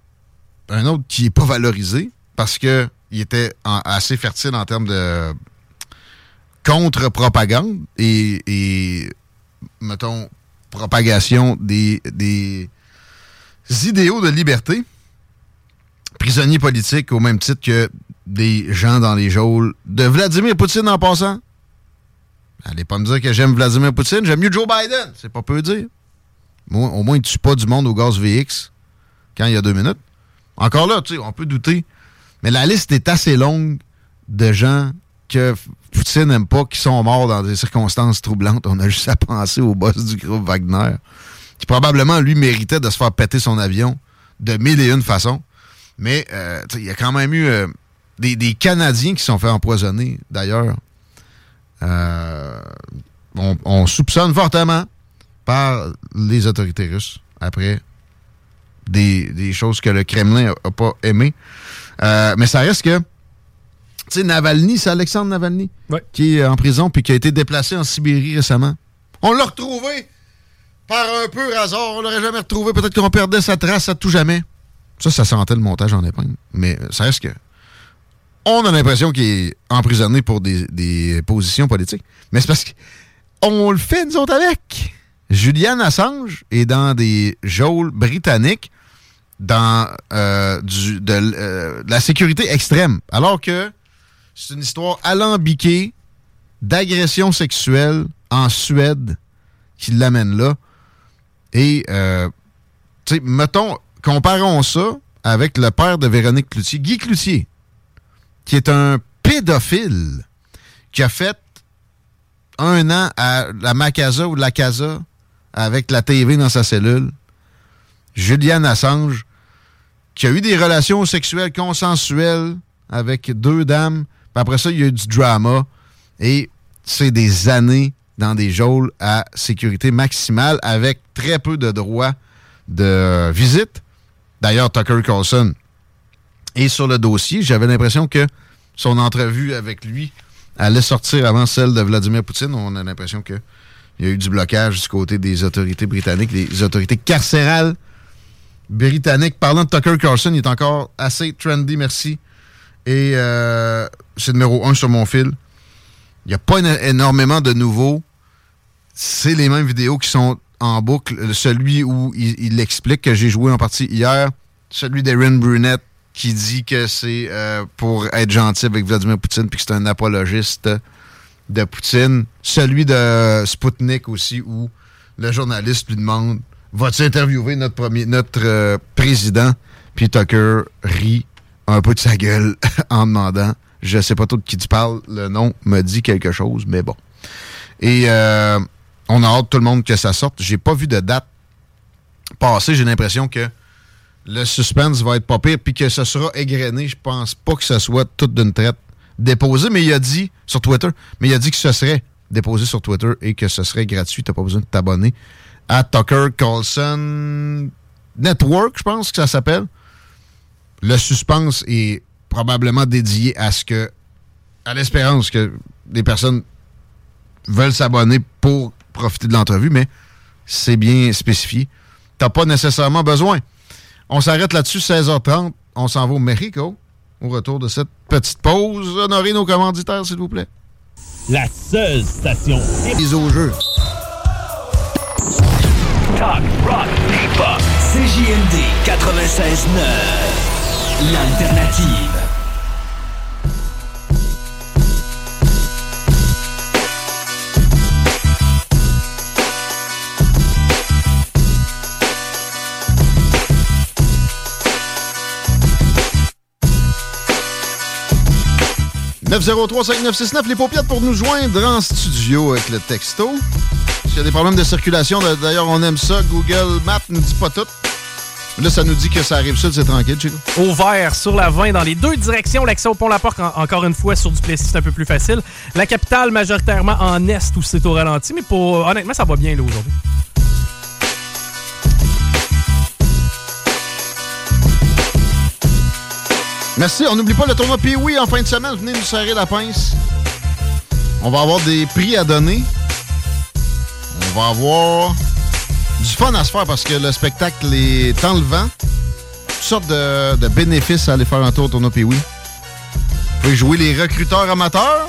Un autre qui n'est pas valorisé parce que il était en- assez fertile en termes de contre-propagande et, et, mettons, propagation des, des idéaux de liberté. Prisonniers politiques au même titre que des gens dans les geôles de Vladimir Poutine en passant. Allez pas me dire que j'aime Vladimir Poutine, j'aime mieux Joe Biden. C'est pas peu dire. Au moins, il tue pas du monde au gaz VX quand il y a deux minutes. Encore là, tu sais, on peut douter. Mais la liste est assez longue de gens que Poutine n'aime pas, qui sont morts dans des circonstances troublantes. On a juste à penser au boss du groupe Wagner, qui probablement, lui, méritait de se faire péter son avion de mille et une façons. Mais euh, il y a quand même eu euh, des, Canadiens qui sont fait empoisonner, d'ailleurs. Euh, on, on soupçonne fortement par les autorités russes après des, des choses que le Kremlin n'a pas aimées. Mais ça reste que, tu sais, Navalny, c'est Alexandre Navalny, qui est en prison puis qui a été déplacé en Sibérie récemment. On l'a retrouvé par un peu hasard. On l'aurait jamais retrouvé. Peut-être qu'on perdait sa trace à tout jamais. Ça, ça sentait le montage en épingle. Mais ça reste que. On a l'impression qu'il est emprisonné pour des, des positions politiques. Mais c'est parce qu'on le fait, nous autres, avec. Julian Assange est dans des geôles britanniques dans euh, du- de, l- euh, de la sécurité extrême. Alors que c'est une histoire alambiquée d'agression sexuelle en Suède qui l'amène là. Et, euh, tu sais, mettons, comparons ça avec le père de Véronique Cloutier, Guy Cloutier, qui est un pédophile qui a fait un an à la Macasa ou la Casa avec la TV dans sa cellule. Julian Assange, qui a eu des relations sexuelles consensuelles avec deux dames. Après ça, il y a eu du drama. Et c'est des années dans des geôles à sécurité maximale avec très peu de droits de visite. D'ailleurs, Tucker Carlson est sur le dossier. J'avais l'impression que son entrevue avec lui allait sortir avant celle de Vladimir Poutine. On a l'impression qu'il y a eu du blocage du côté des autorités britanniques, des autorités carcérales britanniques. Parlant de Tucker Carlson, il est encore assez trendy, merci. Et euh, c'est numéro un sur mon fil. Il n'y a pas éno- énormément de nouveaux. C'est les mêmes vidéos qui sont en boucle. Celui où il, il explique que j'ai joué en partie hier. Celui d'Erin Brunette qui dit que c'est euh, pour être gentil avec Vladimir Poutine puis que c'est un apologiste de Poutine. Celui de Sputnik aussi où le journaliste lui demande Vas-tu interviewer notre, premier, notre euh, président? Puis Tucker rit un peu de sa gueule en demandant Je sais pas trop de qui tu parles, le nom me dit quelque chose, mais bon. Et euh, on a hâte tout le monde que ça sorte. J'ai pas vu de date passé, j'ai l'impression que le suspense va être pas pire, puis que ce sera égrené. Je pense pas que ce soit tout d'une traite déposé, mais il a dit sur Twitter, mais il a dit que ce serait déposé sur Twitter et que ce serait gratuit. T'as pas besoin de t'abonner à Tucker Carlson Network, je pense que ça s'appelle. Le suspense est probablement dédié à ce que, à l'espérance que des personnes veulent s'abonner pour profiter de l'entrevue, mais c'est bien spécifié. T'as pas nécessairement besoin. On s'arrête là-dessus, 16h30. On s'en va au Mexico. Au retour de cette petite pause, honorez nos commanditaires, s'il vous plaît. La seule station Mise au jeu. Talk, rock, hip-hop. CJMD 96.9. L'alternative. « 903-5969, les paupières pour nous joindre en studio avec le texto. S'il y a des problèmes de circulation, d'ailleurs, on aime ça. Google Maps nous dit pas tout. Là, ça nous dit que ça arrive seul, c'est tranquille, Chico. Au vert, sur la 20, dans les deux directions. L'accès au pont La Porte, en- encore une fois, sur du Plessis, c'est un peu plus facile. La capitale, majoritairement en est, où c'est au ralenti. Mais pour, honnêtement, ça va bien là aujourd'hui. Merci. On n'oublie pas le tournoi Pee-Wee en fin de semaine. Venez nous serrer la pince. On va avoir des prix à donner. On va avoir du fun à se faire parce que le spectacle est enlevant. Toutes sortes de, bénéfices à aller faire un tour au tournoi Pee-Wee. Vous pouvez jouer les recruteurs amateurs.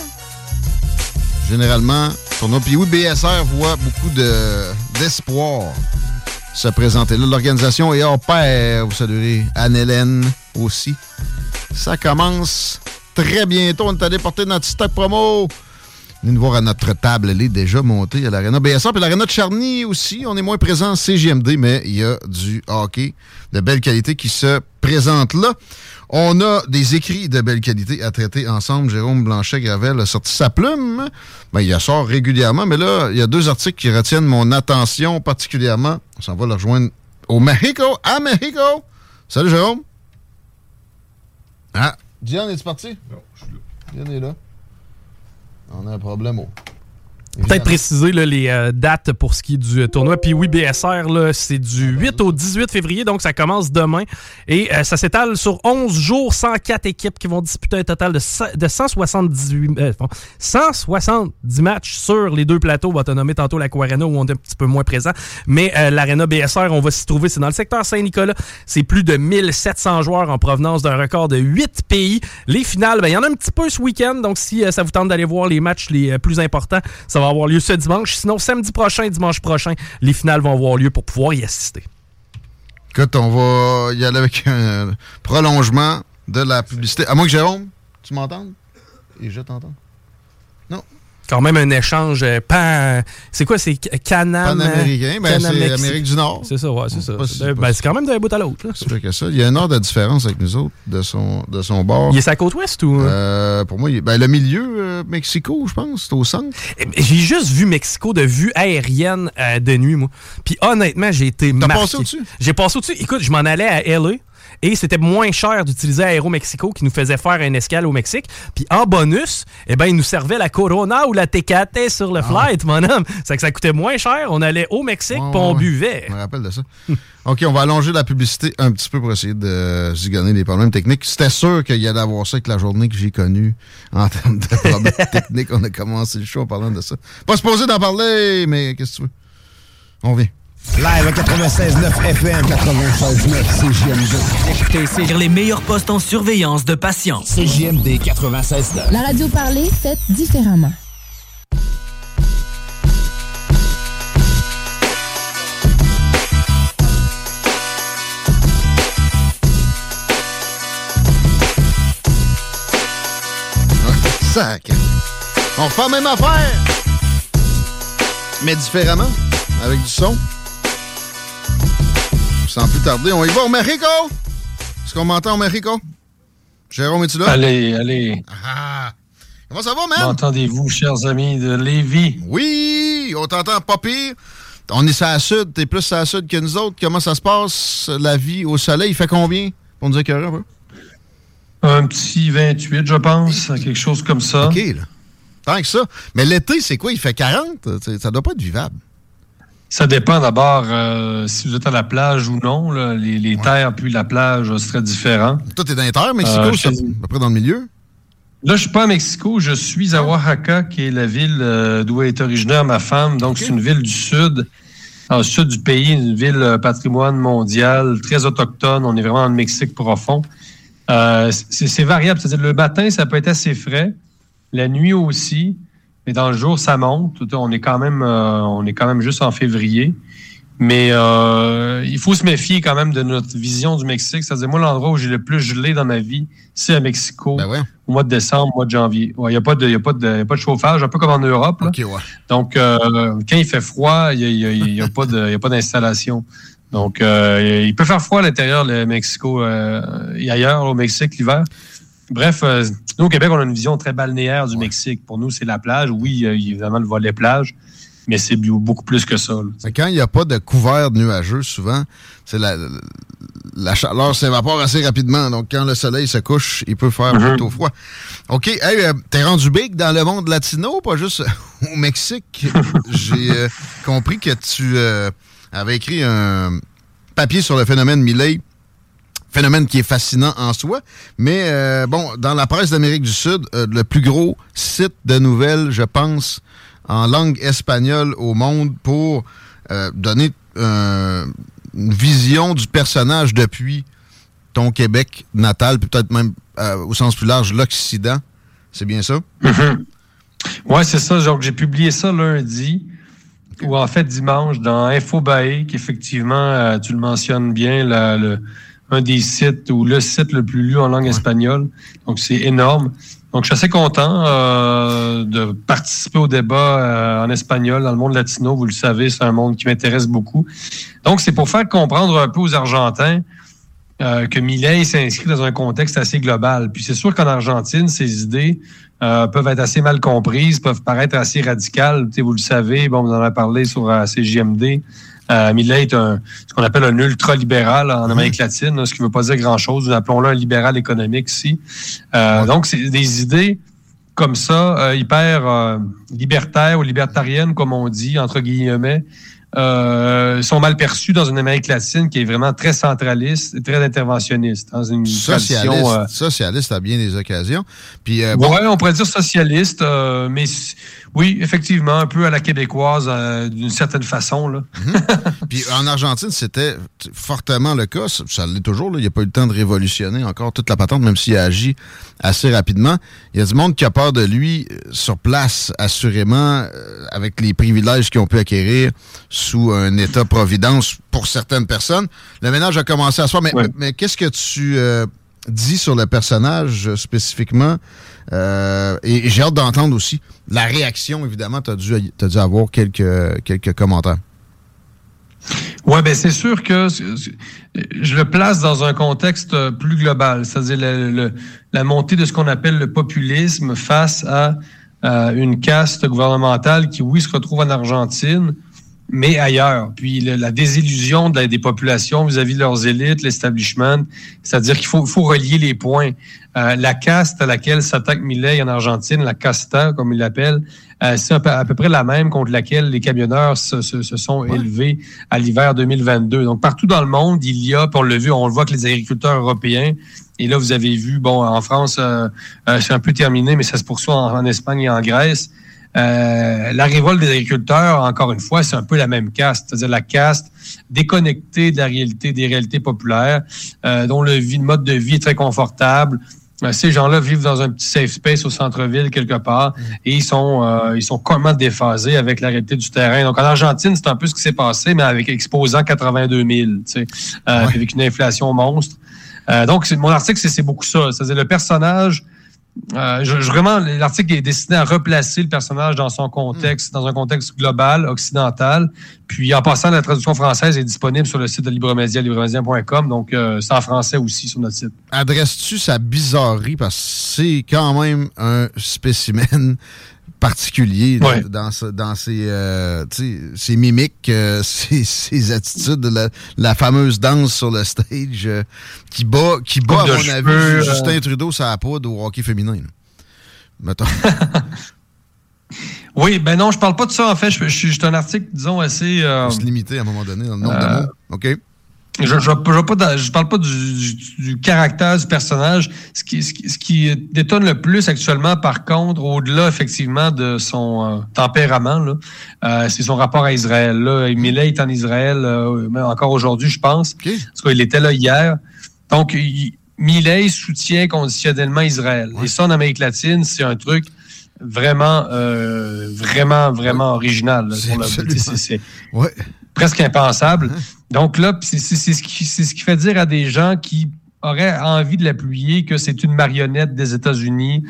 Généralement, tournoi Pee-Wee BSR voit beaucoup de- d'espoir se présenter là. L'organisation est hors pair. Vous saluez Anne-Hélène aussi. Ça commence très bientôt. On est allé porter notre stock promo. Venez nous voir à notre table. Elle est déjà montée à l'Arena BSR. Puis l'Arena de Charny aussi. On est moins présent en CGMD, mais il y a du hockey de belle qualité qui se présente là. On a des écrits de belle qualité à traiter ensemble. Jérôme Blanchet-Gravel a sorti sa plume. Ben, il en sort régulièrement, mais là, il y a deux articles qui retiennent mon attention particulièrement. On s'en va le rejoindre au Mexico, à Mexico. Salut, Jérôme. Ah, Diane, es-tu parti? Non, je suis là. Diane est là. On a un problème au. Peut-être préciser là, les euh, dates pour ce qui est du euh, tournoi. Puis oui, BSR, c'est du 8 au 18 février, donc ça commence demain. Et euh, ça s'étale sur 11 jours, 104 équipes qui vont disputer un total de, cent- de 178, euh, bon, 170 matchs sur les deux plateaux. On va te nommer tantôt l'Aquarena où on est un petit peu moins présent. Mais euh, l'Arena BSR, on va s'y trouver. C'est dans le secteur Saint-Nicolas. C'est plus de 1700 joueurs en provenance d'un record de 8 pays. Les finales, ben, il y en a un petit peu ce week-end. Donc si euh, ça vous tente d'aller voir les matchs les plus importants, ça va avoir lieu ce dimanche. Sinon, samedi prochain, dimanche prochain, les finales vont avoir lieu pour pouvoir y assister. Écoute, on va y aller avec un prolongement de la publicité. À moins que Jérôme, tu m'entendes? Et je t'entends. Quand même un échange euh, pan... C'est quoi? C'est ca- Canam... Panaméricain, ben, c'est. Amérique du Nord. C'est ça, ouais, c'est ça. Pas ben, si- c'est quand même d'un bout à l'autre. C'est vrai que ça. Il y a une heure de différence avec nous autres de son, de son bord. Il est la côte ouest ou... Euh, pour moi, il ben, le milieu, euh, Mexico, je pense, c'est au centre. J'ai juste vu Mexico de vue aérienne euh, de nuit, moi. Puis honnêtement, j'ai été T'as marqué. passé au-dessus? J'ai passé au-dessus. Écoute, je m'en allais à LA. Et c'était moins cher d'utiliser Aéromexico qui nous faisait faire un escale au Mexique. Puis en bonus, eh ben, ils nous servaient la Corona ou la Tecate sur le flight, mon homme. C'est que ça coûtait moins cher. On allait au Mexique, Ah. Ouais, puis on ouais. buvait. Je me rappelle de ça. OK, on va allonger la publicité un petit peu pour essayer de zigonner les problèmes techniques. C'était sûr qu'il y allait avoir ça avec la journée que j'ai connue en termes de problèmes techniques. On a commencé le show en parlant de ça. Pas supposé d'en parler, mais qu'est-ce que tu veux? On vient. Live à 96.9 FM, 96.9 CJMD. Écoutez, c'est les meilleurs postes en surveillance de patients. CJMD 96.9. La radio parlée, faite différemment. Sac. On fait la même affaire, mais différemment, avec du son. Sans plus tarder, on y va au Mexico. Est-ce qu'on m'entend au Mexico? Jérôme, es-tu là? Allez, allez. Ah. Comment ça va, man? M'entendez-vous, chers amis de Lévis? Oui, on t'entend pas pire. On est sur la sud, t'es plus sur la sud que nous autres. Comment ça se passe, la vie au soleil? Il fait combien? Pour nous écœurer un peu. Un petit 28, je pense, quelque chose comme ça. OK, là. Tant que ça. Mais l'été, c'est quoi? Il fait 40? C'est- Ça doit pas être vivable. Ça dépend d'abord euh, si vous êtes à la plage ou non. là. Les, les terres puis la plage, euh, ce serait différent. Toi, t'es dans les terres, Mexico, Euh, c'est à peu près dans le milieu? Là, je suis pas à Mexico, je suis à Oaxaca, qui est la ville euh, d'où est originaire ma femme. Donc, c'est une ville du sud, dans le sud du pays, une ville patrimoine mondial, très autochtone. On est vraiment dans le Mexique profond. C'est c'est variable. C'est-à-dire, le matin, ça peut être assez frais. La nuit aussi. Mais dans le jour, ça monte. On est quand même, euh, on est quand même juste en février. Mais euh, il faut se méfier quand même de notre vision du Mexique. C'est-à-dire, moi, l'endroit où j'ai le plus gelé dans ma vie, c'est à Mexico, au mois de décembre, au mois de janvier. Il n'y a, pas de- y a, pas de- y a pas de chauffage, un peu comme en Europe. Donc, euh, quand il fait froid, il n'y a, y a pas d'installation. Donc, euh, il peut faire froid à l'intérieur de Mexico et ailleurs, au Mexique, l'hiver. Bref, euh, nous, au Québec, on a une vision très balnéaire du Mexique. Pour nous, c'est la plage. Oui, euh, évidemment, le volet plage, mais c'est beaucoup plus que ça. Mais quand il n'y a pas de couvert nuageux, souvent, c'est la, la chaleur s'évapore assez rapidement. Donc, quand le soleil se couche, il peut faire Mhm. plutôt froid. OK. Hey, euh, t'es rendu big dans le monde latino, pas juste au Mexique? J'ai euh, compris que tu euh, avais écrit un papier sur le phénomène Milley. Phénomène qui est fascinant en soi. Mais euh, bon, dans la presse d'Amérique du Sud, euh, le plus gros site de nouvelles, je pense, en langue espagnole au monde pour euh, donner une vision du personnage depuis ton Québec natal, peut-être même au sens plus large, l'Occident. C'est bien ça? Ouais, c'est ça. J'ai publié ça lundi, ou en fait dimanche, dans Infobae, qui effectivement, euh, tu le mentionnes bien, le- un des sites ou le site le plus lu en langue espagnole. Donc, c'est énorme. Donc, je suis assez content euh, de participer au débat euh, en espagnol dans le monde latino. Vous le savez, c'est un monde qui m'intéresse beaucoup. Donc, c'est pour faire comprendre un peu aux Argentins euh, que Millet s'inscrit dans un contexte assez global. Puis c'est sûr qu'en Argentine, ses idées euh, peuvent être assez mal comprises, peuvent paraître assez radicales. Tu sais, vous le savez, bon, vous en avez parlé sur euh, CJMD. Euh, est un, ce qu'on appelle un ultra-libéral en Amérique latine, ce qui ne veut pas dire grand-chose. Nous appelons-le un libéral économique ici. Euh, Donc, c'est des idées comme ça, euh, hyper euh, libertaires ou libertariennes, comme on dit, entre guillemets, euh, sont mal perçues dans une Amérique latine qui est vraiment très centraliste et très interventionniste. Dans une Socialiste, tradition, socialiste à bien des occasions. Puis, bon, Ouais, on pourrait dire socialiste, mais oui, effectivement, un peu à la québécoise, euh, d'une certaine façon. Là. Puis en Argentine, c'était fortement le cas. Ça, ça l'est toujours. là. Il n'y a pas eu le temps de révolutionner encore toute la patente, même s'il a agi assez rapidement. Il y a du monde qui a peur de lui euh, sur place, assurément, euh, avec les privilèges qu'ils ont pu acquérir sous un État-providence pour certaines personnes. Le ménage a commencé à se faire. Mais, mais qu'est-ce que tu euh, dis sur le personnage spécifiquement? Euh, et, j'ai hâte d'entendre aussi la réaction, évidemment. Tu as dû, avoir quelques, quelques commentaires. Oui, ben c'est sûr que je le place dans un contexte euh, plus global, c'est-à-dire la montée de ce qu'on appelle le populisme face à euh, une caste gouvernementale qui, oui, se retrouve en Argentine, mais ailleurs. Puis le- la désillusion de la- des populations vis-à-vis de leurs élites, l'establishment, c'est-à-dire qu'il faut, faut relier les points. Euh, la caste à laquelle s'attaque Millet en Argentine, la casta, comme il l'appelle, euh, c'est à peu, à peu près la même contre laquelle les camionneurs se, se- se sont élevés à l'hiver 2022. Donc, partout dans le monde, il y a, puis on l'a vu, on le voit que les agriculteurs européens, et là, vous avez vu, bon, en France, euh, euh, c'est un peu terminé, mais ça se poursuit en, en Espagne et en Grèce. Euh, la révolte des agriculteurs, encore une fois, c'est un peu la même caste, c'est-à-dire la caste déconnectée de la réalité, des réalités populaires, euh, dont le, vie- le mode de vie est très confortable. Euh, ces gens-là vivent dans un petit safe space au centre-ville quelque part et ils sont euh, ils sont complètement déphasés avec la réalité du terrain. Donc en Argentine, c'est un peu ce qui s'est passé, mais avec exposant 82 000, tu sais, euh, avec une inflation monstre. Euh, donc mon article, c'est c'est beaucoup ça. C'est-à-dire le personnage. Euh, je, je- vraiment, l'article est destiné à replacer le personnage dans son contexte, dans un contexte global, occidental. Puis, en passant, la traduction française est disponible sur le site de LibreMedia, libremedia.com. Donc, euh, c'est en français aussi sur notre site. adresses-tu sa bizarrerie? Parce que c'est quand même un spécimen particulier dans, ce- dans ses, euh, ses mimiques, euh, ses, ses attitudes, la, la fameuse danse sur le stage euh, qui bat, qui bat à mon cheveux, avis, euh. Justin Trudeau ça la poudre au hockey féminin. là. Mettons. Oui, ben non, je parle pas de ça en fait. Je, je, c'est un article, disons, assez. euh, Faut se limiter à un moment donné dans le nombre Euh, de mots. OK. Je je parle pas du, du- du caractère du personnage. Ce qui, ce, qui, ce qui détonne le plus actuellement, par contre, au-delà effectivement de son euh, tempérament, euh, c'est son rapport à Israël. Là. Millet est en Israël euh, encore aujourd'hui, je pense. Parce qu'il était là hier. Donc, il, Millet soutient conditionnellement Israël. Et ça, en Amérique latine, c'est un truc vraiment, vraiment, vraiment original. c'est- Ouais. presque impensable. Donc là, c'est ce, qui- ce qui fait dire à des gens qui auraient envie de l'appuyer que c'est une marionnette des États-Unis.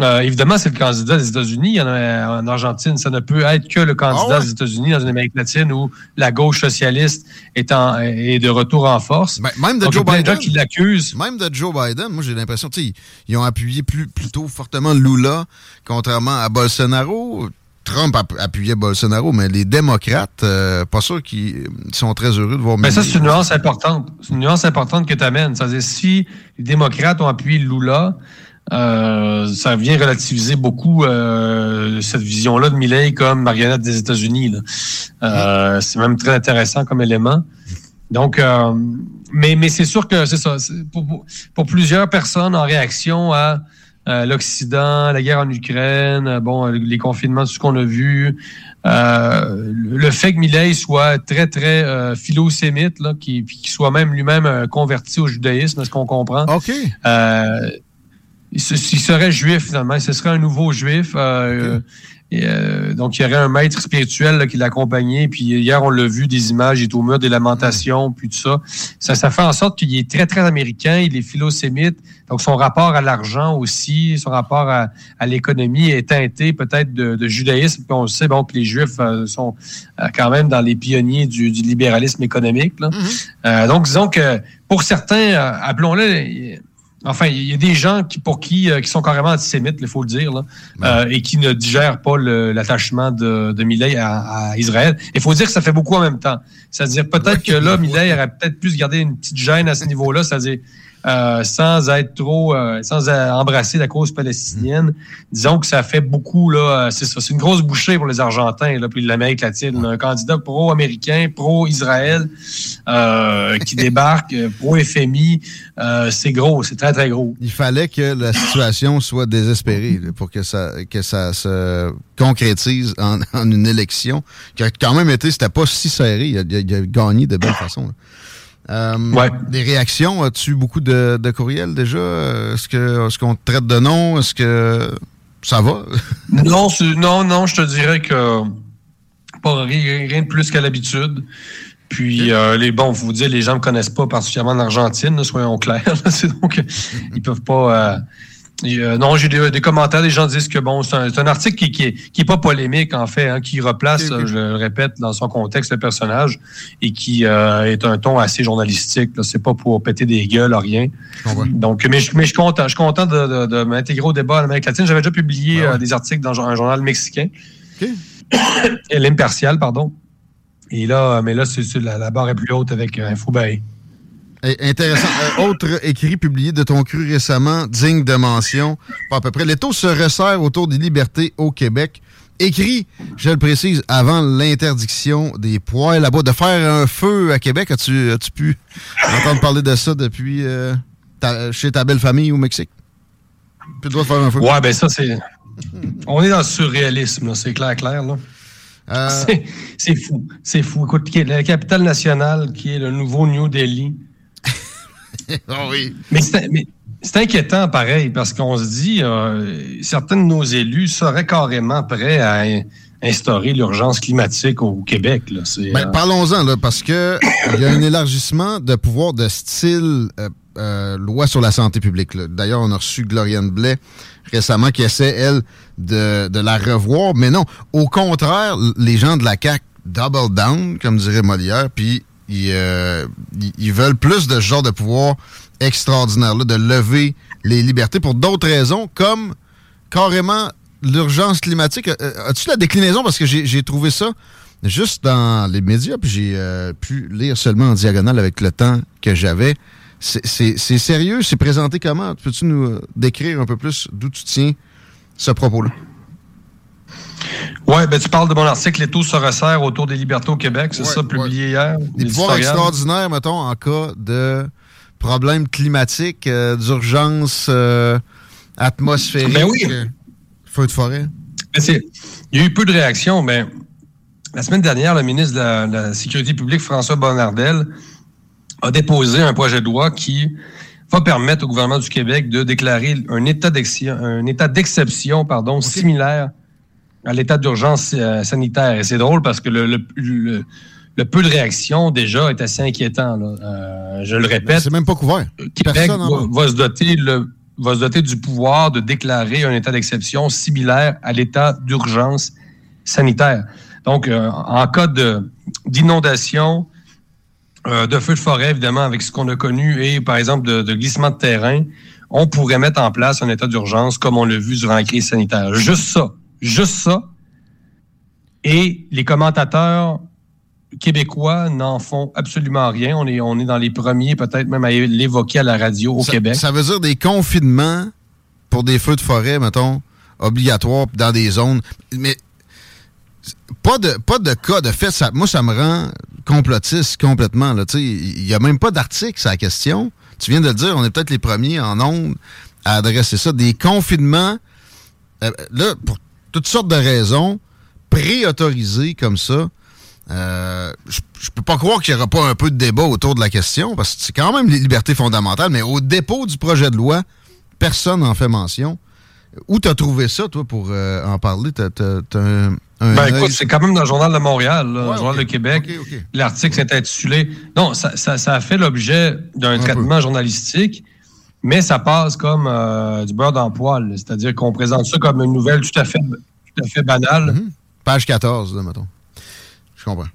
Euh, évidemment, c'est le candidat des États-Unis. Il y en a en Argentine. Ça ne peut être que le candidat des États-Unis dans une Amérique latine où la gauche socialiste est, en, est de retour en force. Ben, Même de Donc, Joe Biden. qui l'accusent. Même de Joe Biden, moi j'ai l'impression, tu ils ont appuyé plus, plutôt fortement Lula, contrairement à Bolsonaro. Trump app- appuyait Bolsonaro, mais les démocrates, euh, pas sûr qu'ils sont très heureux de voir Mais ça, c'est une nuance importante. C'est une nuance importante que tu amènes. C'est-à-dire, si les démocrates ont appuyé Lula, euh, ça vient relativiser beaucoup euh, cette vision-là de Milley comme marionnette des États-Unis. Euh, c'est même très intéressant comme élément. Donc, euh, mais, mais c'est sûr que c'est ça. Pour plusieurs personnes en réaction à euh, l'Occident, la guerre en Ukraine, euh, bon, les confinements, tout ce qu'on a vu, euh, le fait que Milley soit très, très euh, philo-sémite, là, qui, puis qu'il soit même lui-même euh, converti au judaïsme, est-ce qu'on comprend? OK. Euh, il, se- il serait juif, finalement. Ce serait un nouveau juif. euh, et, euh, donc, il y aurait un maître spirituel là, qui l'accompagnait. Puis hier, on l'a vu, des images, il est au mur des lamentations, puis tout ça. Ça, ça fait en sorte qu'il est très, très américain. Il est philosémite. Donc, son rapport à l'argent aussi, son rapport à, à l'économie est teinté peut-être de, de judaïsme. Puis on sait bon, que les Juifs euh, sont euh, quand même dans les pionniers du, du libéralisme économique. là. Euh, donc, disons que pour certains, appelons-le, enfin, il y a des gens qui, pour qui, euh, qui sont carrément antisémites, il faut le dire, là, euh, et qui ne digèrent pas l'attachement de, de Millet à, à Israël. Il faut dire que ça fait beaucoup en même temps. C'est-à-dire peut-être que là, Millet aurait peut-être plus gardé une petite gêne à ce niveau-là, c'est-à-dire euh, sans être trop, euh, sans euh, embrasser la cause palestinienne. Disons que ça fait beaucoup là, euh, c'est ça, c'est une grosse bouchée pour les Argentins là, puis l'Amérique latine. Un candidat pro-américain, pro-Israël euh, qui débarque, pro-FMI, euh, c'est gros, c'est très très gros. Il fallait que la situation soit désespérée là, pour que ça, que ça se concrétise en, en une élection qui a quand même été, c'était pas si serré. Il a, il a- il a gagné de belle façon. là. Euh, Des réactions, as-tu beaucoup de, de courriels déjà? Est-ce que est-ce qu'on te traite de nom? Est-ce que ça va? Non, non, non, je te dirais que pas rien, rien de plus qu'à l'habitude. Puis euh, les bon, vous dire, les gens me connaissent pas particulièrement en Argentine, là, soyons clairs. là. Donc ils peuvent pas. euh, et, euh, non, j'ai des, des commentaires, des gens disent que bon, c'est un, article qui, qui, est, qui est pas polémique en fait, hein, qui replace, euh, je le répète, dans son contexte le personnage et qui euh, est un ton assez journalistique. C'est pas pour péter des gueules, rien. Donc, mais je, mais je suis content, je suis content de, de, de m'intégrer au débat en Amérique latine. J'avais déjà publié euh, des articles dans un journal mexicain, Et l'impartial, pardon. Et là, euh, mais là, c'est, la, la barre est plus haute avec euh, InfoBay. Eh, Intéressant. Euh, autre écrit publié de ton cru récemment, digne de mention, pas à peu près. Les taux se resserrent autour des libertés au Québec. Écrit, je le précise, avant l'interdiction des poêles à bois, de faire un feu à Québec. As-tu as pu entendre parler de ça depuis euh, ta- chez ta belle famille au Mexique? Plus le droit de faire un feu. Ouais, ben ça, c'est. On est dans le surréalisme, c'est clair, clair. Là. Euh, C'est, fou. C'est fou. Écoute, la capitale nationale, qui est le nouveau New Delhi. Ah oui. Mais c'est, mais c'est inquiétant, pareil, parce qu'on se dit, euh, certains de nos élus seraient carrément prêts à in- instaurer l'urgence climatique au Québec. Là. C'est, Ben, euh, Parlons-en, là, parce que il y a un élargissement de pouvoir de style euh, euh, loi sur la santé publique. là. D'ailleurs, on a reçu Gloriane Blais récemment qui essaie, elle, de, de la revoir. Mais non, au contraire, les gens de la CAQ double down, comme dirait Molière, puis ils, euh, ils- veulent plus de ce genre de pouvoir extraordinaire, là, de lever les libertés pour d'autres raisons, comme carrément l'urgence climatique, euh, as-tu la déclinaison? Parce que j'ai trouvé ça juste dans les médias, puis j'ai euh, pu lire seulement en diagonale avec le temps que j'avais. C'est- sérieux? C'est présenté comment? Peux-tu nous euh, décrire un peu plus d'où tu tiens ce propos-là? Oui, ben tu parles de mon article Les taux se resserrent autour des libertés au Québec, c'est ça, publié hier. Des pouvoirs extraordinaires, mettons, en cas de problèmes climatiques, euh, d'urgence euh, atmosphérique, Ben oui. feu de forêt. C'est- Il y a eu peu de réactions, mais la semaine dernière, le ministre de la, de la Sécurité publique, François Bonnardel, a déposé un projet de loi qui va permettre au gouvernement du Québec de déclarer un état d'exception, similaire à l'état d'urgence euh, sanitaire. Et c'est drôle parce que le, le- le- le peu de réactions déjà est assez inquiétant. là. Euh, je le répète. C'est même pas couvert. Québec va, va se doter le va se doter du pouvoir de déclarer un état d'exception similaire à l'état d'urgence sanitaire. Donc, euh, en cas d'inondation, de feu de forêt, évidemment, avec ce qu'on a connu, et par exemple de, de glissement de terrain, on pourrait mettre en place un état d'urgence comme on l'a vu durant la crise sanitaire. Juste ça. Juste ça. Et les commentateurs québécois n'en font absolument rien. On est, on est dans les premiers, peut-être même à l'évoquer à la radio au ça, Québec. Ça veut dire des confinements pour des feux de forêt, mettons, obligatoires dans des zones. Mais pas de, pas de cas de fait. Ça, moi, ça me rend complotiste complètement. Il n'y a même pas d'article sur la question. Tu viens de le dire, on est peut-être les premiers en ondes à adresser ça. Des confinements, euh, là, pour toutes sortes de raisons, préautorisés comme ça. Euh, je je peux pas croire qu'il n'y aura pas un peu de débat autour de la question, parce que c'est quand même les libertés fondamentales, mais au dépôt du projet de loi, personne n'en fait mention. Où t'as trouvé ça, toi, pour euh, en parler? Un, un Ben écoute, c'est quand même dans le Journal de Montréal, là, Ouais, le Journal de Québec. L'article s'est intitulé. Non, ça, ça, ça a fait l'objet d'un traitement journalistique, mais ça passe comme euh, du beurre dans le poil. C'est-à-dire qu'on présente ça comme une nouvelle tout à fait, banale. Mhm. Page 14, là, mettons. Je comprends.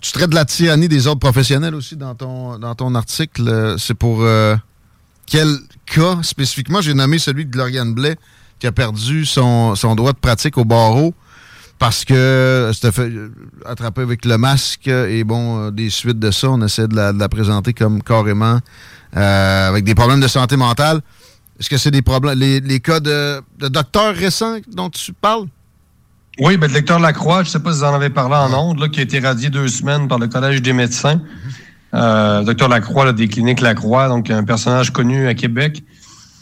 Tu traites de la tyrannie des ordres professionnels aussi dans ton, dans ton article. C'est pour euh, quel cas spécifiquement? J'ai nommé celui de Gloriane Blais qui a perdu son, son droit de pratique au barreau parce que c'était fait euh, attraper avec le masque et bon, euh, des suites de ça, on essaie de la, de la présenter comme carrément euh, avec des problèmes de santé mentale. Est-ce que c'est des problèmes, les, les cas de, de docteurs récents dont tu parles? Oui, ben, le lecteur Lacroix, je ne sais pas si vous en avez parlé en ondes, là, qui a été radié deux semaines par le Collège des médecins. Euh, docteur Lacroix, là, des cliniques Lacroix, donc un personnage connu à Québec.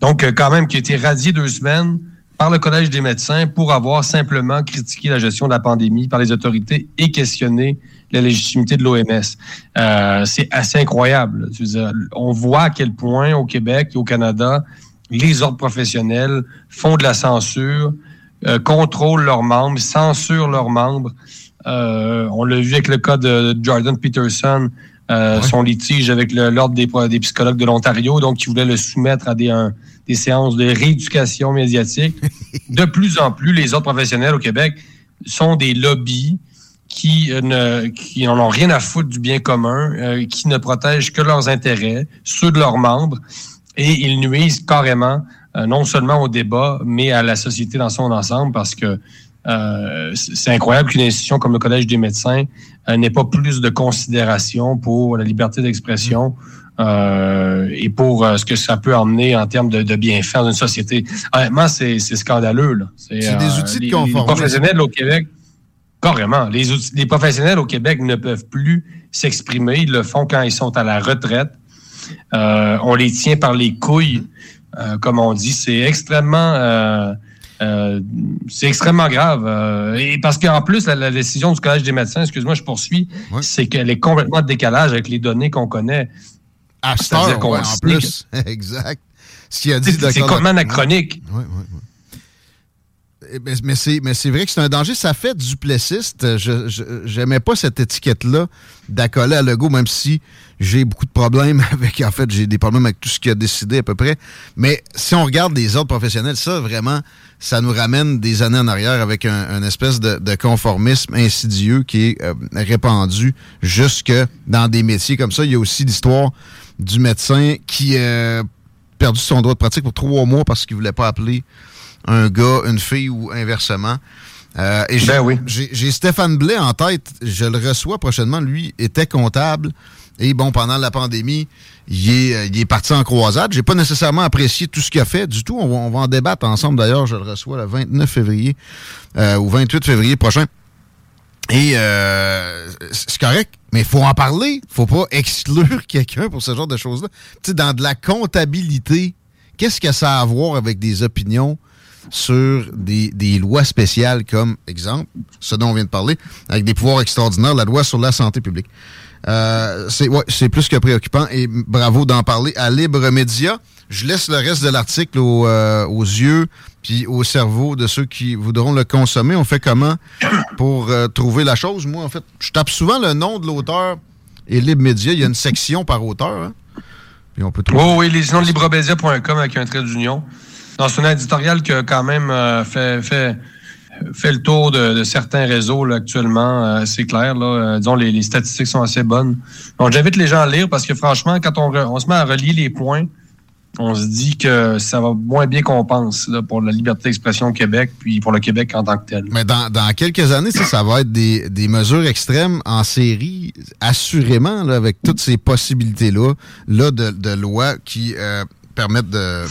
Donc, euh, quand même, qui a été radié deux semaines par le Collège des médecins pour avoir simplement critiqué la gestion de la pandémie par les autorités et questionné la légitimité de l'OMS. Euh, c'est assez incroyable. dire, on voit à quel point au Québec et au Canada, les ordres professionnels font de la censure, euh, contrôlent leurs membres, censurent leurs membres. Euh, on l'a vu avec le cas de Jordan Peterson, euh, son litige avec l'Ordre des, des psychologues de l'Ontario, donc qui voulait le soumettre à des, un- des séances de rééducation médiatique. de plus en plus, les ordres professionnels au Québec sont des lobbies qui euh, ne qui en ont rien à foutre du bien commun, euh, qui ne protègent que leurs intérêts, ceux de leurs membres, et ils nuisent carrément euh, non seulement au débat, mais à la société dans son ensemble, parce que euh, c'est incroyable qu'une institution comme le Collège des médecins n'ait pas plus de considération pour la liberté d'expression euh, et pour euh, ce que ça peut emmener en termes de, de bienfaits dans une société. Honnêtement, c'est scandaleux. là. C'est des outils de les- les professionnels au Québec, carrément, les, outils- les professionnels au Québec ne peuvent plus s'exprimer. Ils le font quand ils sont à la retraite. Euh, on les tient par les couilles, euh, comme on dit. C'est extrêmement, euh, euh, c'est extrêmement grave. Euh, et parce qu'en plus, la, la décision du Collège des médecins, excuse-moi, je poursuis, c'est qu'elle est complètement en décalage avec les données qu'on connaît. À qu'on ouais, en plus. exact. Ce qu'il a dit, C'est- complètement anachronique. Ouais. Eh ben, Mais c'est, mais c'est vrai que c'est un danger. Ça fait duplessiste. Je, j'aimais pas cette étiquette-là d'accoler à Legault, même si j'ai beaucoup de problèmes avec. En fait, j'ai des problèmes avec tout ce qu'il a décidé à peu près. Mais si on regarde les ordres professionnels, ça, vraiment, ça nous ramène des années en arrière avec un, un espèce de, de conformisme insidieux qui est euh, répandu jusque dans des métiers comme ça. Il y a aussi l'histoire du médecin qui a perdu son droit de pratique pour trois mois parce qu'il voulait pas appeler un gars, une fille ou inversement. Euh, et j'ai Ben j'ai- j'ai Stéphane Blais en tête. Je le reçois prochainement. Lui était comptable. Et bon, pendant la pandémie, il est, euh, il est parti en croisade. J'ai pas nécessairement apprécié tout ce qu'il a fait du tout. On va, on va en débattre ensemble. D'ailleurs, je le reçois le 29 février euh, ou 28 février prochain. Et euh, c'est correct, mais faut en parler. faut pas exclure quelqu'un pour ce genre de choses-là. Tu sais, dans de la comptabilité, qu'est-ce que ça a à voir avec des opinions sur des, des lois spéciales comme, exemple, ce dont on vient de parler, avec des pouvoirs extraordinaires, la loi sur la santé publique? Euh, c'est ouais, plus que préoccupant et bravo d'en parler à Libre Média. Je laisse le reste de l'article aux, euh, aux yeux puis au cerveau de ceux qui voudront le consommer. On fait comment pour euh, trouver la chose? Moi, en fait, je tape souvent le nom de l'auteur et Libre Média. Il y a une section par auteur. hein. Puis on peut trouver. Oh oui, les sinon librebedia.com avec un trait d'union. C'est un éditorial qui a quand même euh, fait, fait, fait le tour de, de certains réseaux actuellement. euh, c'est clair. Là, disons, les, les statistiques sont assez bonnes. Donc, j'invite les gens à lire parce que franchement, quand on, on se met à relier les points, on se dit que ça va moins bien qu'on pense pour la liberté d'expression au Québec, puis pour le Québec en tant que tel. Mais dans, quelques années, ça, ça va être des, mesures extrêmes en série, assurément, avec toutes ces possibilités-là là, de, de loi qui euh, permettent de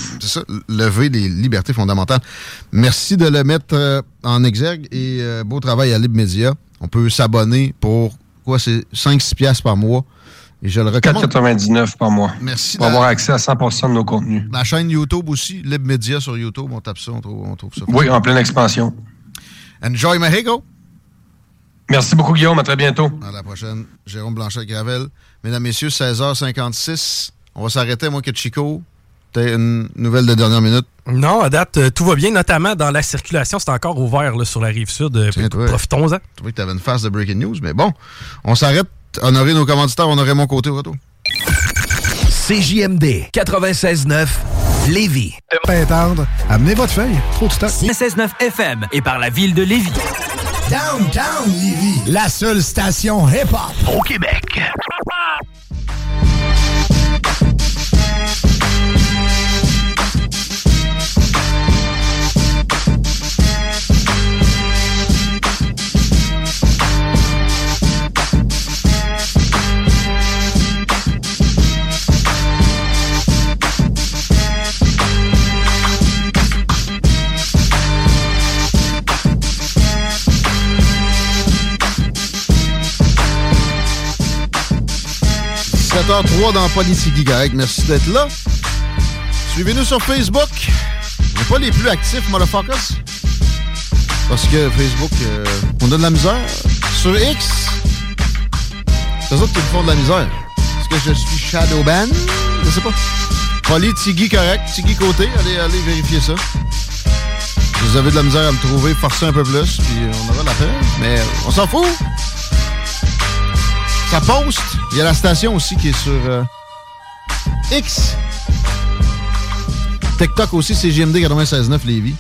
lever les libertés fondamentales. Merci de le mettre euh, en exergue et euh, beau travail à Libre Média. On peut s'abonner pour quoi? C'est 5-6 piastres par mois. Et je le recommande. 4,99 par mois. Merci. Pour avoir accès à 100% de nos contenus. La chaîne YouTube aussi, Libre Média sur YouTube, on tape ça, on trouve, on trouve ça. Oui, en pleine expansion. Enjoy Mexico. Merci beaucoup, Guillaume. À très bientôt. À la prochaine. Jérôme Blanchet-Gravel. Mesdames, Messieurs, 16h56. On va s'arrêter, moi que Chico. T'as une nouvelle de dernière minute. Non, à date, euh, tout va bien, notamment dans la circulation. C'est encore ouvert là, sur la rive sud. Euh, Profitons-en. Je trouvais que t'avais une phase de breaking news, mais bon, on s'arrête. Honorer nos commanditaires, honorer mon côté au retour. CJMD 96.9 Lévis. Pas attendre. Amenez votre feuille. Trop de stock. 16.9 FM et par la ville de Lévis. Downtown Lévis. La seule station hip-hop au Québec. – 7h03 dans Politique correct. Merci d'être là. Suivez-nous sur Facebook. On n'est pas les plus actifs, motherfuckers. Parce que Facebook, on a de la misère. Sur X, c'est autres qui me font de la misère. Est-ce que je suis Shadowban? Je sais pas. Poly Tiggy correct. Tiggy côté. Allez, allez vérifier ça. Si vous avez de la misère à me trouver, forcez un peu plus, puis on aura la paix. Mais on s'en fout. Ça poste. Il y a la station aussi qui est sur euh, X. TikTok aussi, c'est JMD 96.9 Lévis.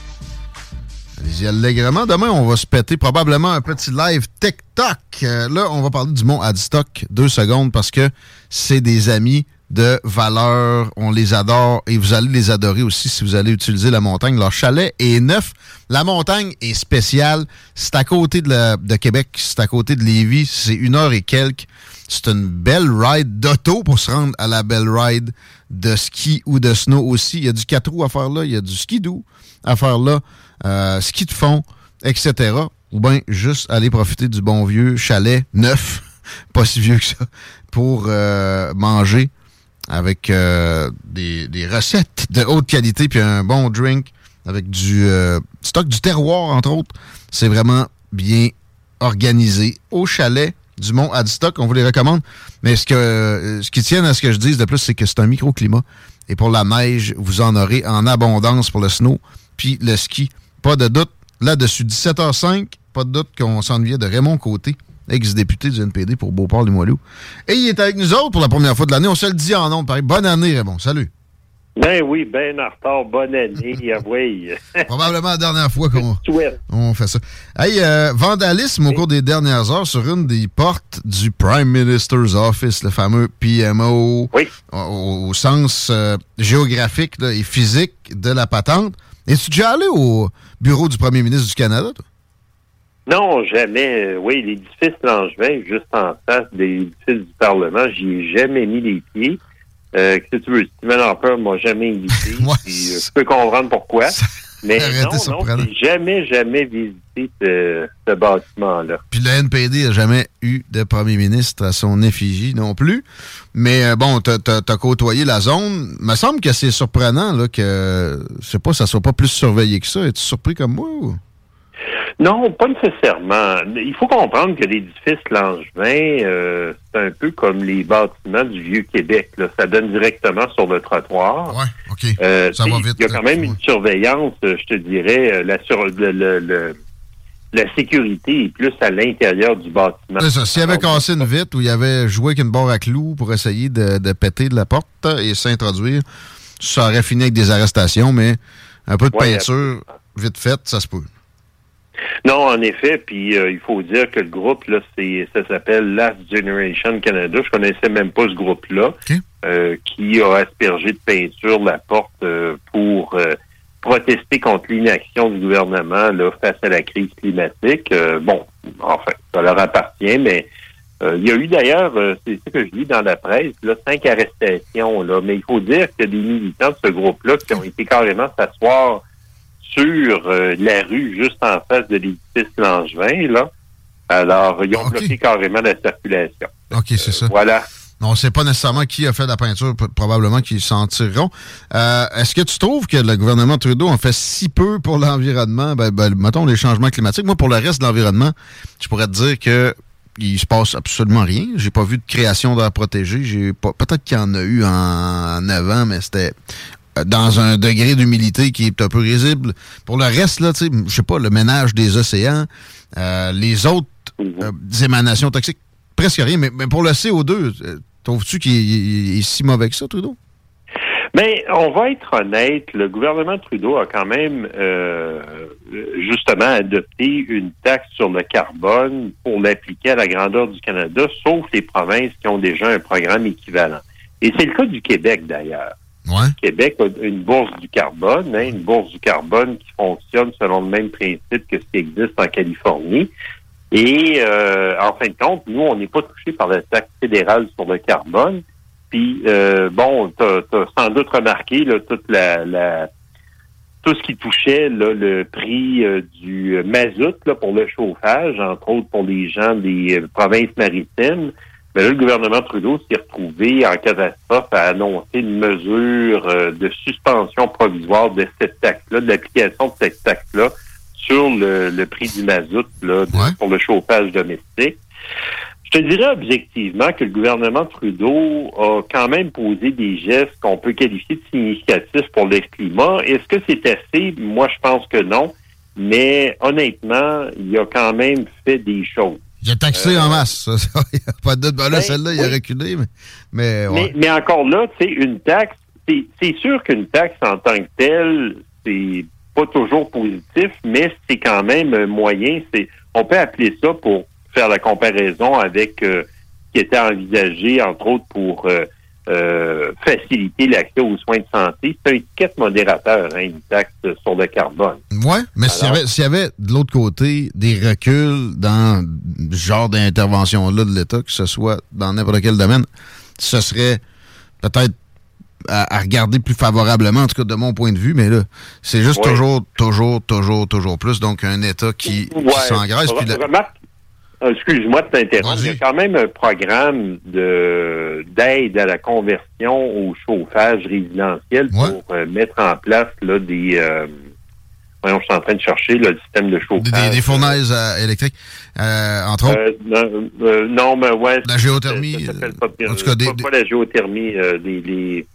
Allez-y allègrement. Demain, on va se péter probablement un petit live TikTok. Euh, là, on va parler du mont Adstock deux secondes parce que c'est des amis de valeur. On les adore et vous allez les adorer aussi si vous allez utiliser la montagne. Leur chalet est neuf. La montagne est spéciale. C'est à côté de, Québec, c'est à côté de Lévis. C'est une heure et quelques. C'est une belle ride d'auto pour se rendre à la belle ride de ski ou de snow aussi. Il y a du 4 roues à faire là, il y a du ski doux à faire là, euh, ski de fond, etc. Ou bien juste aller profiter du bon vieux chalet neuf, pas si vieux que ça, pour euh, manger avec euh, des, des recettes de haute qualité puis un bon drink avec du euh, stock du terroir, entre autres. C'est vraiment bien organisé au chalet du Mont Adstock. On vous les recommande. Mais ce, que, ce qui tient à ce que je dise de plus, c'est que c'est un microclimat. Et pour la neige, vous en aurez en abondance pour le snow. Puis le ski, pas de doute. Là-dessus, 17h05, pas de doute qu'on s'ennuyait de Raymond Côté, ex-député du NPD pour Beauport-Limoilou. Et il est avec nous autres pour la première fois de l'année. On se le dit en nom. Pareil. Bonne année, Raymond. Salut. Ben oui, ben en retard. Bonne année. oui. Probablement la dernière fois qu'on on fait ça. Hey, euh, vandalisme au cours des dernières heures sur une des portes du Prime Minister's Office, le fameux PMO, au, au sens euh, géographique là, et physique de la patente. Es-tu déjà allé au bureau du premier ministre du Canada, toi? Non, jamais. Euh, Oui, l'édifice Langevin, juste en face de l'édifice du Parlement, j'y ai jamais mis les pieds. Euh, que tu veux, Stephen Harper m'a jamais invité. puis, euh, je peux comprendre pourquoi. Mais non, non, j'ai jamais, jamais visité ce, ce bâtiment-là. Puis le NPD n'a jamais eu de premier ministre à son effigie non plus. Mais bon, t'as as, côtoyé la zone. me semble que c'est surprenant là, que, je sais pas, ça soit pas plus surveillé que ça. Es-tu surpris comme moi? Ou? Non, pas nécessairement. Il faut comprendre que l'édifice Langevin, euh, c'est un peu comme les bâtiments du Vieux-Québec. là. Ça donne directement sur le trottoir. Ouais, OK. Euh, Ça va vite, Il y a quand même une surveillance, euh, je te dirais, euh, la, sur, le, le- le- la sécurité est plus à l'intérieur du bâtiment. C'est ça. S'il avait cassé une vitre ou il avait joué avec une barre à clous pour essayer de, de péter de la porte et s'introduire, ça aurait fini avec des arrestations, mais un peu de Ouais, peinture vite faite, ça se peut. Non, en effet, puis euh, il faut dire que le groupe, là, c'est ça s'appelle Last Generation Canada. Je connaissais même pas ce groupe-là, euh, qui a aspergé de peinture la porte euh, pour euh, protester contre l'inaction du gouvernement là, face à la crise climatique. Euh, bon, enfin, ça leur appartient, mais euh, il y a eu d'ailleurs, euh, c'est ce que je lis dans la presse, là, cinq arrestations, là, mais il faut dire que des militants de ce groupe-là qui ont été carrément s'asseoir sur euh, la rue juste en face de l'édifice Langevin, là. Alors, ils ont bloqué carrément la circulation. OK, c'est ça. Voilà. On ne sait pas nécessairement qui a fait la peinture, probablement qu'ils s'en tireront. Euh, Est-ce que tu trouves que le gouvernement Trudeau en fait si peu pour l'environnement? Ben, ben, mettons les changements climatiques. Moi, pour le reste de l'environnement, je pourrais te dire que il se passe absolument rien. J'ai pas vu de création d'air protégé. J'ai pas. Peut-être qu'il y en a eu en 9 ans, mais c'était euh, dans un degré d'humilité qui est un peu risible. Pour le reste, là, tu sais, je sais pas, le ménage des océans, euh, les autres euh, émanations toxiques, presque rien. Mais, mais pour le CO2, euh, trouves-tu qu'il est, si mauvais que ça, Trudeau? Mais on va être honnête, le gouvernement Trudeau a quand même euh, justement adopté une taxe sur le carbone pour l'appliquer à la grandeur du Canada, sauf les provinces qui ont déjà un programme équivalent. Et c'est le cas du Québec d'ailleurs. Québec a une bourse du carbone, hein, une bourse du carbone qui fonctionne selon le même principe que ce qui existe en Californie. Et euh, en fin de compte, nous, on n'est pas touché par la taxe fédérale sur le carbone. Puis euh, bon, tu as, sans doute remarqué là, la, la tout ce qui touchait là, le prix euh, du mazout là, pour le chauffage, entre autres pour les gens des euh, provinces maritimes. Mais là, le gouvernement Trudeau s'est retrouvé en catastrophe à annoncer une mesure euh, de suspension provisoire de cette taxe-là, de l'application de cette taxe-là sur le, le prix du mazout là, pour le chauffage domestique. Je te dirais objectivement que le gouvernement Trudeau a quand même posé des gestes qu'on peut qualifier de significatifs pour le climat. Est-ce que c'est assez? Moi, je pense que non. Mais honnêtement, il a quand même fait des choses. J'ai taxé Euh, en masse. Ça, ça, y a pas de doute. Ben là, ben, celle-là, il a reculé, mais, mais, ouais. Mais, mais encore là, tu sais, une taxe, c'est c'est sûr qu'une taxe en tant que telle, c'est pas toujours positif, mais c'est quand même un moyen. C'est, on peut appeler ça pour faire la comparaison avec euh, ce qui était envisagé, entre autres, pour euh, euh, faciliter l'accès aux soins de santé. C'est un étiquette modérateur, hein, une taxe sur le carbone. Ouais, mais s'il y, avait- s'il y avait de l'autre côté des reculs dans ce genre d'intervention-là de l'État, que ce soit dans n'importe quel domaine, ce serait peut-être à, à regarder plus favorablement, en tout cas de mon point de vue, mais là, c'est juste Ouais. toujours, toujours, toujours, toujours plus. Donc, un État qui, qui Ouais. s'engraisse. puis la- Remarque, excuse-moi de t'interrompre, il y a quand même un programme de d'aide à la conversion au chauffage résidentiel pour euh, mettre en place là, des... euh, voyons, je suis en train de chercher là, le système de chauffage. des, des fournaises euh, électriques, euh, entre autres. Euh, non, mais ouais. La géothermie, Ça, ça pas, en tout cas, des- pas- pas la géothermie, des-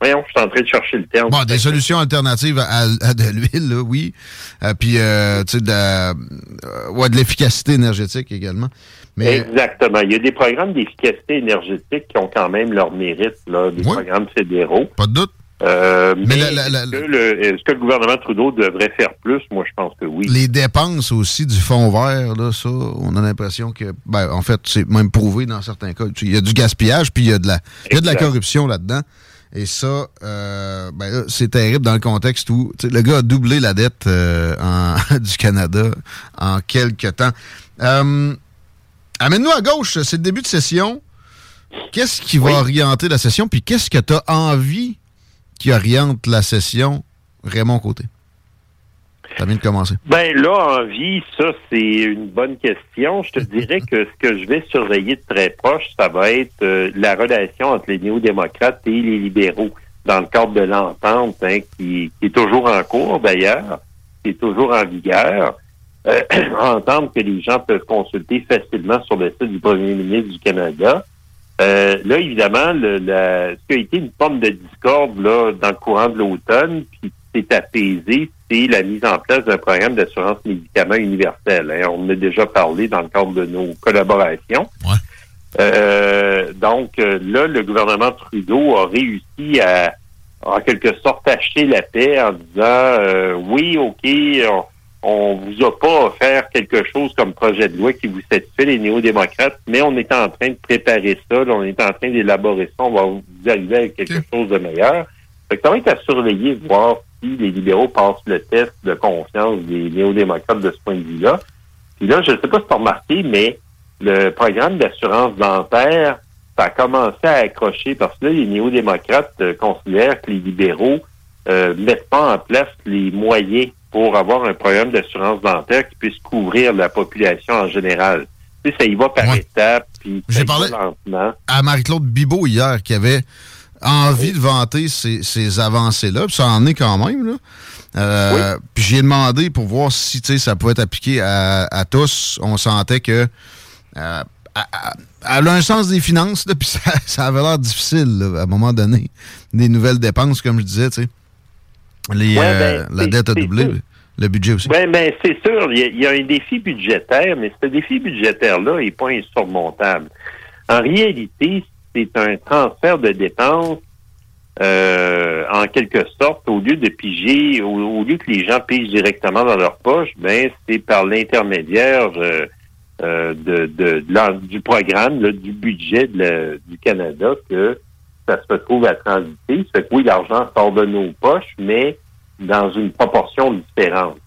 Voyons, je suis en train de chercher le terme. Bon, des solutions alternatives à, à de l'huile, là, oui. Euh, puis, euh, tu sais, de, euh, ouais, de l'efficacité énergétique également. Mais Exactement. Il y a des programmes d'efficacité énergétique qui ont quand même leur mérite, là, des programmes fédéraux. Pas de doute. Mais la- la- la- est-ce, que le, est-ce que le gouvernement Trudeau devrait faire plus? Moi, je pense que oui. les dépenses aussi du fonds vert, là, ça, on a l'impression que, ben, en fait, c'est même prouvé dans certains cas. Il y a du gaspillage, puis il y a de la, il y a de la corruption là-dedans. Et ça, euh, ben c'est terrible dans le contexte où le gars a doublé la dette euh, en- du Canada en quelques temps. Euh, Amène-nous à gauche, c'est le début de session. Qu'est-ce qui va orienter la session? Puis qu'est-ce que tu as envie qui oriente la session, Raymond Côté? Ça vient de commencer. Ben là, en vie, ça, c'est une bonne question. Je te dirais que ce que je vais surveiller de très proche, ça va être euh, la relation entre les néo-démocrates et les libéraux dans le cadre de l'entente, hein, qui, est toujours en cours d'ailleurs, qui est toujours en vigueur. Euh, entente que les gens peuvent consulter facilement sur le site du premier ministre du Canada. Euh, là, évidemment, le, la, ce qui a été une forme de discorde là, dans le courant de l'automne, puis qui s'est apaisé, c'est la mise en place d'un programme d'assurance médicaments universel. hein. On en a déjà parlé dans le cadre de nos collaborations. Euh, donc euh, là, le gouvernement Trudeau a réussi à, en quelque sorte, acheter la paix en disant euh, oui, OK, on, on vous a pas offert quelque chose comme projet de loi qui vous satisfait les néo-démocrates, mais on est en train de préparer ça, là, on est en train d'élaborer ça, on va vous arriver avec quelque chose de meilleur. Fait que ça va être à surveiller, voir si les libéraux passent le test de confiance des néo-démocrates de ce point de vue-là. Puis là, je ne sais pas si tu as remarqué, mais le programme d'assurance dentaire, ça a commencé à accrocher parce que là, les néo-démocrates euh, considèrent que les libéraux euh, mettent pas en place les moyens pour avoir un programme d'assurance dentaire qui puisse couvrir la population en général. Tu sais, ça y va par étapes, puis ça J'ai parlé- lentement. à Marie-Claude Bibot hier qui avait envie de vanter ces, ces avancées-là, puis ça en est quand même. Là. Euh, Puis j'ai demandé pour voir si ça pouvait être appliqué à, à tous. On sentait que euh, elle a un sens des finances, là, puis ça, ça avait l'air difficile là, à un moment donné. Des nouvelles dépenses, comme je disais, tu sais. Les, Ouais, euh, ben, la dette a doublé, sûr. le budget aussi. Ben, ben, c'est sûr, il y, y a un défi budgétaire, mais ce défi budgétaire-là n'est pas insurmontable. En réalité, c'est un transfert de dépenses euh, en quelque sorte, au lieu de piger, au, lieu que les gens pigent directement dans leur poche, ben c'est par l'intermédiaire euh, euh, de, du programme, du budget du Canada que ça se retrouve à transiter. Ça que oui, l'argent sort de nos poches, mais dans une proportion différente.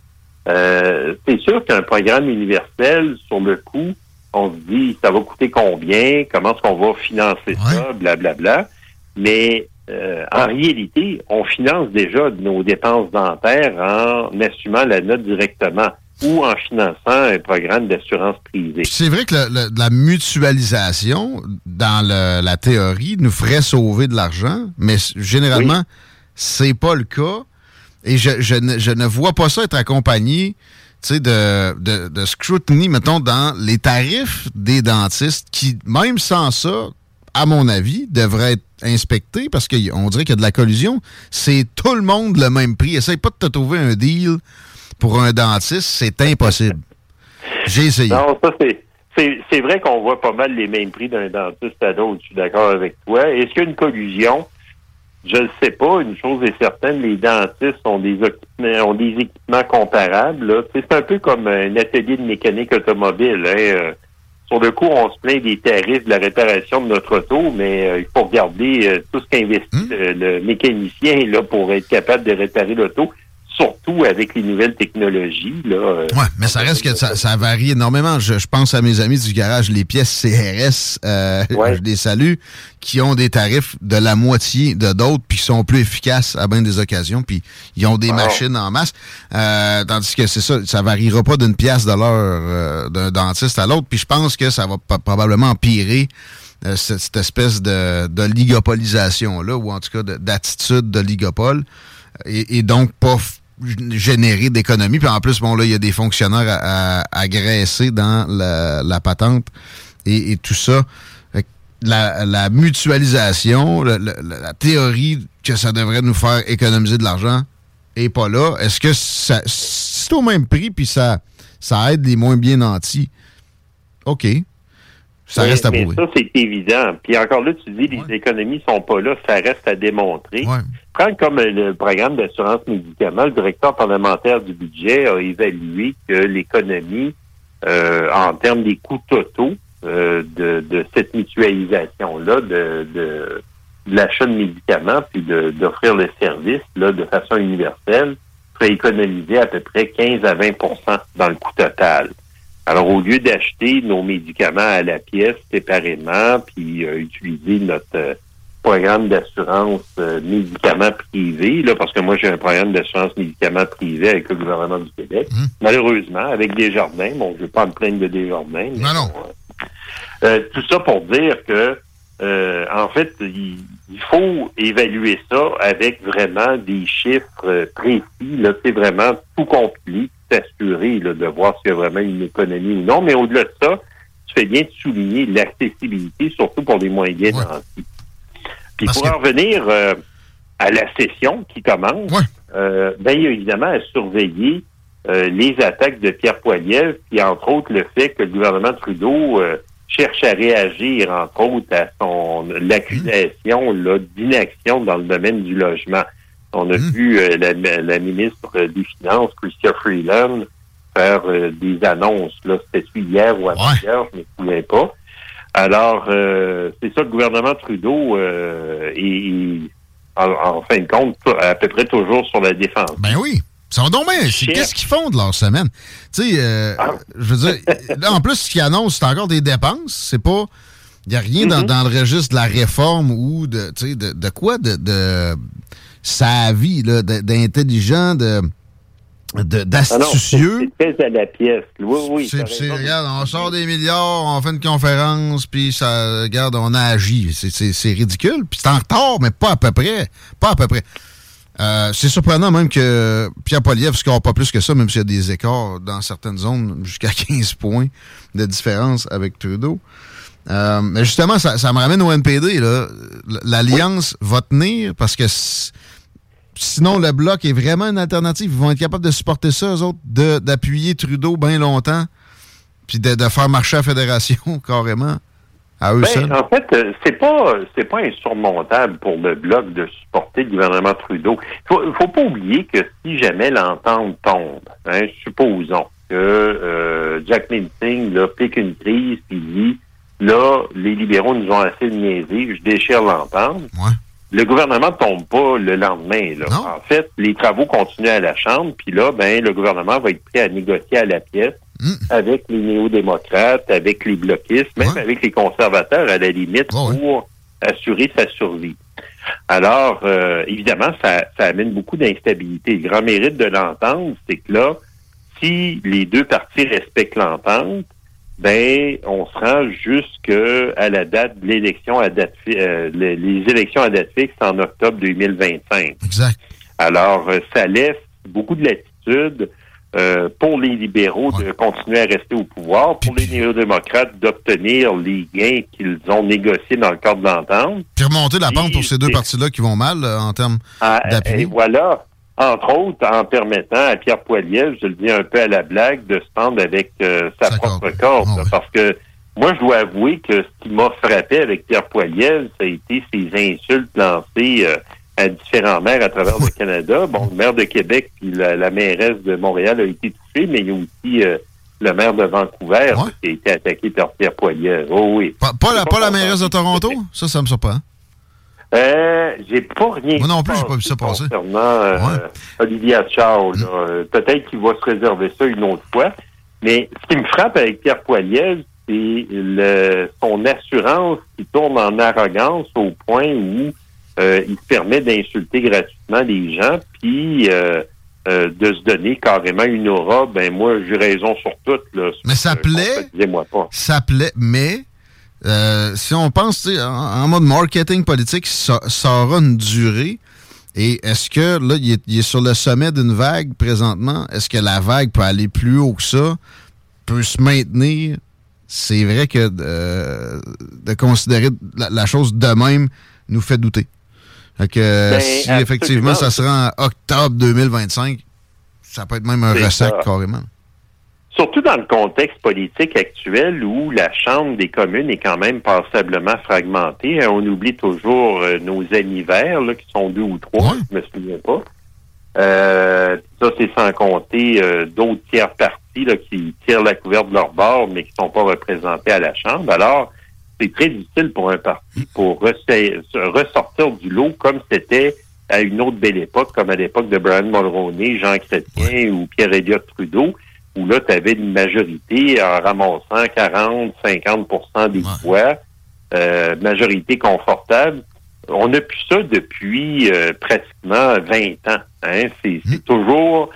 C'est sûr qu'un programme universel, sur le coup, on se dit ça va coûter combien, comment est-ce qu'on va financer ça, blablabla. Mais euh, en réalité, on finance déjà nos dépenses dentaires en assumant la note directement ou en finançant un programme d'assurance privée. C'est vrai que le- le- la mutualisation, dans le- la théorie, nous ferait sauver de l'argent, mais généralement, c'est pas le cas. Et je, je ne, je ne vois pas ça être accompagné de, de, de scrutiny, mettons, dans les tarifs des dentistes qui, même sans ça, à mon avis, devraient être inspectés parce qu'on dirait qu'il y a de la collusion. C'est tout le monde le même prix. Essaye pas de te trouver un deal pour un dentiste, c'est impossible. J'ai essayé. Non, ça c'est. C'est, vrai qu'on voit pas mal les mêmes prix d'un dentiste à l'autre, je suis d'accord avec toi. Est-ce qu'il une collusion? Je ne sais pas. Une chose est certaine, les dentistes ont des équipements, ont des équipements comparables. C'est un peu comme un atelier de mécanique automobile. hein. Euh, Sur le coup, on se plaint des tarifs de la réparation de notre auto, mais euh, il faut regarder euh, tout ce qu'investit le, le mécanicien là, pour être capable de réparer l'auto, surtout avec les nouvelles technologies. Là, euh, Ouais, mais ça reste que ça, ça varie énormément. Je, je pense à mes amis du garage, les pièces CRS, euh, je les salue, qui ont des tarifs de la moitié de d'autres, puis qui sont plus efficaces à bien des occasions, puis ils ont des machines en masse. Euh, tandis que c'est ça, ça variera pas d'une pièce de l'heure euh, d'un dentiste à l'autre, puis je pense que ça va probablement empirer euh, cette, cette espèce de, de ligopolisation-là, ou en tout cas de- d'attitude de ligopole, et, et donc pas générer d'économies. Puis en plus, bon, là, il y a des fonctionnaires à, à, dans la, patente et, tout ça. La, mutualisation, la théorie que ça devrait nous faire économiser de l'argent est pas là. Est-ce que ça, c'est au même prix puis ça, ça aide les moins bien nantis? OK. Ça Mais- reste à mais prouver. Ça, c'est évident. Puis encore là, tu dis, les économies sont pas là, ça reste à démontrer. Prends comme le programme d'assurance médicaments, le directeur parlementaire du budget a évalué que l'économie, euh, en termes des coûts totaux euh, de, de cette mutualisation-là, de, de, de l'achat de médicaments puis d'offrir le service là, de façon universelle ferait économiser à peu près 15 à 20% dans le coût total. Alors, au lieu d'acheter nos médicaments à la pièce séparément, puis euh, utiliser notre euh, programme d'assurance euh, médicaments privés, là, parce que moi, j'ai un programme d'assurance médicaments privé avec le gouvernement du Québec. Malheureusement, avec Desjardins, bon, je ne vais pas me plaindre de Desjardins. mais Non, non. bon, euh, tout ça pour dire que, euh, en fait, il, il faut évaluer ça avec vraiment des chiffres euh, précis. Là, c'est vraiment tout complet, s'assurer de voir s'il y a vraiment une économie ou non. Mais au-delà de ça, tu fais bien de souligner l'accessibilité, surtout pour les moins bien nantis. Puis pour en revenir euh, à la session qui commence, euh, ben, il y a évidemment à surveiller les attaques de Pierre Poilievre, puis entre autres le fait que le gouvernement Trudeau cherche à réagir, entre autres, à son l'accusation là, d'inaction dans le domaine du logement. On a vu euh, la, la ministre des Finances, Chrystia Freeland, faire euh, des annonces. Là, c'était hier ou avant-hier, je ne me souviens pas. Alors, euh, c'est ça, le gouvernement Trudeau euh, est, en, en fin de compte, à peu près toujours sur la défense. Ben oui. Ça va donc bien. C'est- Qu'est-ce qu'ils font de leur semaine? Tu sais, euh, Ah. je veux dire, là, en plus, ce qu'ils annoncent, c'est encore des dépenses. C'est pas. Il n'y a rien dans, dans le registre de la réforme ou de, tu sais, de, de quoi? De, de sa vie, d'intelligent, de, Ah d'astucieux. c'est très à la pièce. Oui, oui. C'est- c'est- regarde, on sort des milliards, on fait une conférence, puis ça, regarde, on a agi. C'est- C'est c'est ridicule. Puis c'est en retard, mais pas à peu près. Pas à peu près. Euh, c'est surprenant même que Pierre Poliev score pas plus que ça, même s'il y a des écarts dans certaines zones, jusqu'à 15 points de différence avec Trudeau. Euh, mais justement, ça, ça me ramène au NPD. L'Alliance va tenir parce que sinon, le Bloc est vraiment une alternative. Ils vont être capables de supporter ça, eux autres, de- d'appuyer Trudeau bien longtemps, puis de, de faire marcher la fédération carrément à eux Ben, seuls? en fait, euh, c'est pas c'est pas insurmontable pour le bloc de supporter le gouvernement Trudeau. Il faut, faut pas oublier que si jamais l'entente tombe, hein, supposons que euh, Jack Singh là, pique une crise puis dit là, les libéraux nous ont assez de niaiser, je déchire l'entente. Le gouvernement tombe pas le lendemain. Là. En fait, les travaux continuent à la Chambre, puis là, ben, le gouvernement va être prêt à négocier à la pièce avec les néo-démocrates, avec les bloquistes, même avec les conservateurs à la limite pour assurer sa survie. Alors, euh, évidemment, ça, ça amène beaucoup d'instabilité. Le grand mérite de l'entente, c'est que là, si les deux parties respectent l'entente, ben, on se rend jusqu'à la date de l'élection à date euh, les, les élections à date fixe en octobre 2025. Exact. Alors, euh, ça laisse beaucoup de latitude euh, pour les libéraux de continuer à rester au pouvoir, pour les néo-démocrates d'obtenir les gains qu'ils ont négociés dans le cadre de l'entente. Puis remonter la pente pour ces deux parties-là qui vont mal euh, en termes Ah, d'appui. Et voilà, entre autres, en permettant à Pierre Poilievre, je le dis un peu à la blague, de se tendre avec euh, sa propre corde. Ah Parce que moi, je dois avouer que ce qui m'a frappé avec Pierre Poilievre, ça a été ses insultes lancées euh, à différents maires à travers le Canada. Bon, le maire de Québec puis la, la mairesse de Montréal a été touchée, mais il y a aussi euh, le maire de Vancouver qui a été attaqué par Pierre Poilievre. Oh oui. Pas, pas la, pas la mairesse de Toronto? Ça, ça me surprend. Euh, j'ai pas rien. Moi non plus, j'ai pas vu ça passer. Concernant euh, Olivia Chow, là. Euh, peut-être qu'il va se réserver ça une autre fois. Mais ce qui me frappe avec Pierre Poilievre, c'est le, son assurance qui tourne en arrogance au point où euh, il se permet d'insulter gratuitement les gens, puis euh, euh, de se donner carrément une aura. Ben moi, j'ai raison sur tout. Là. Mais ça plaît. Dis-moi pas. Ça plaît, mais euh, si on pense en, en mode marketing politique, ça, ça aura une durée. Et est-ce que là, il est, il est sur le sommet d'une vague présentement? Est-ce que la vague peut aller plus haut que ça? Peut se maintenir? C'est vrai que de considérer la, la chose de même nous fait douter. Fait que Ben, si effectivement ça se rend en octobre 2025, ça peut être même un ressac ça. carrément. Surtout dans le contexte politique actuel où la Chambre des communes est quand même passablement fragmentée. Hein, On oublie toujours euh, nos amis verts, là, qui sont deux ou trois, je me souviens pas. Euh, ça, c'est sans compter euh, d'autres tiers partis là, qui tirent la couverte de leur bord, mais qui sont pas représentés à la Chambre. Alors, c'est très difficile pour un parti pour ressortir du lot comme c'était à une autre belle époque, comme à l'époque de Brian Mulroney, Jean Chrétien ou Pierre Elliott Trudeau, où là, tu avais une majorité en ramassant 40, 50% des voix, euh, majorité confortable. On n'a plus ça depuis euh, pratiquement 20 ans. Hein? C'est c'est toujours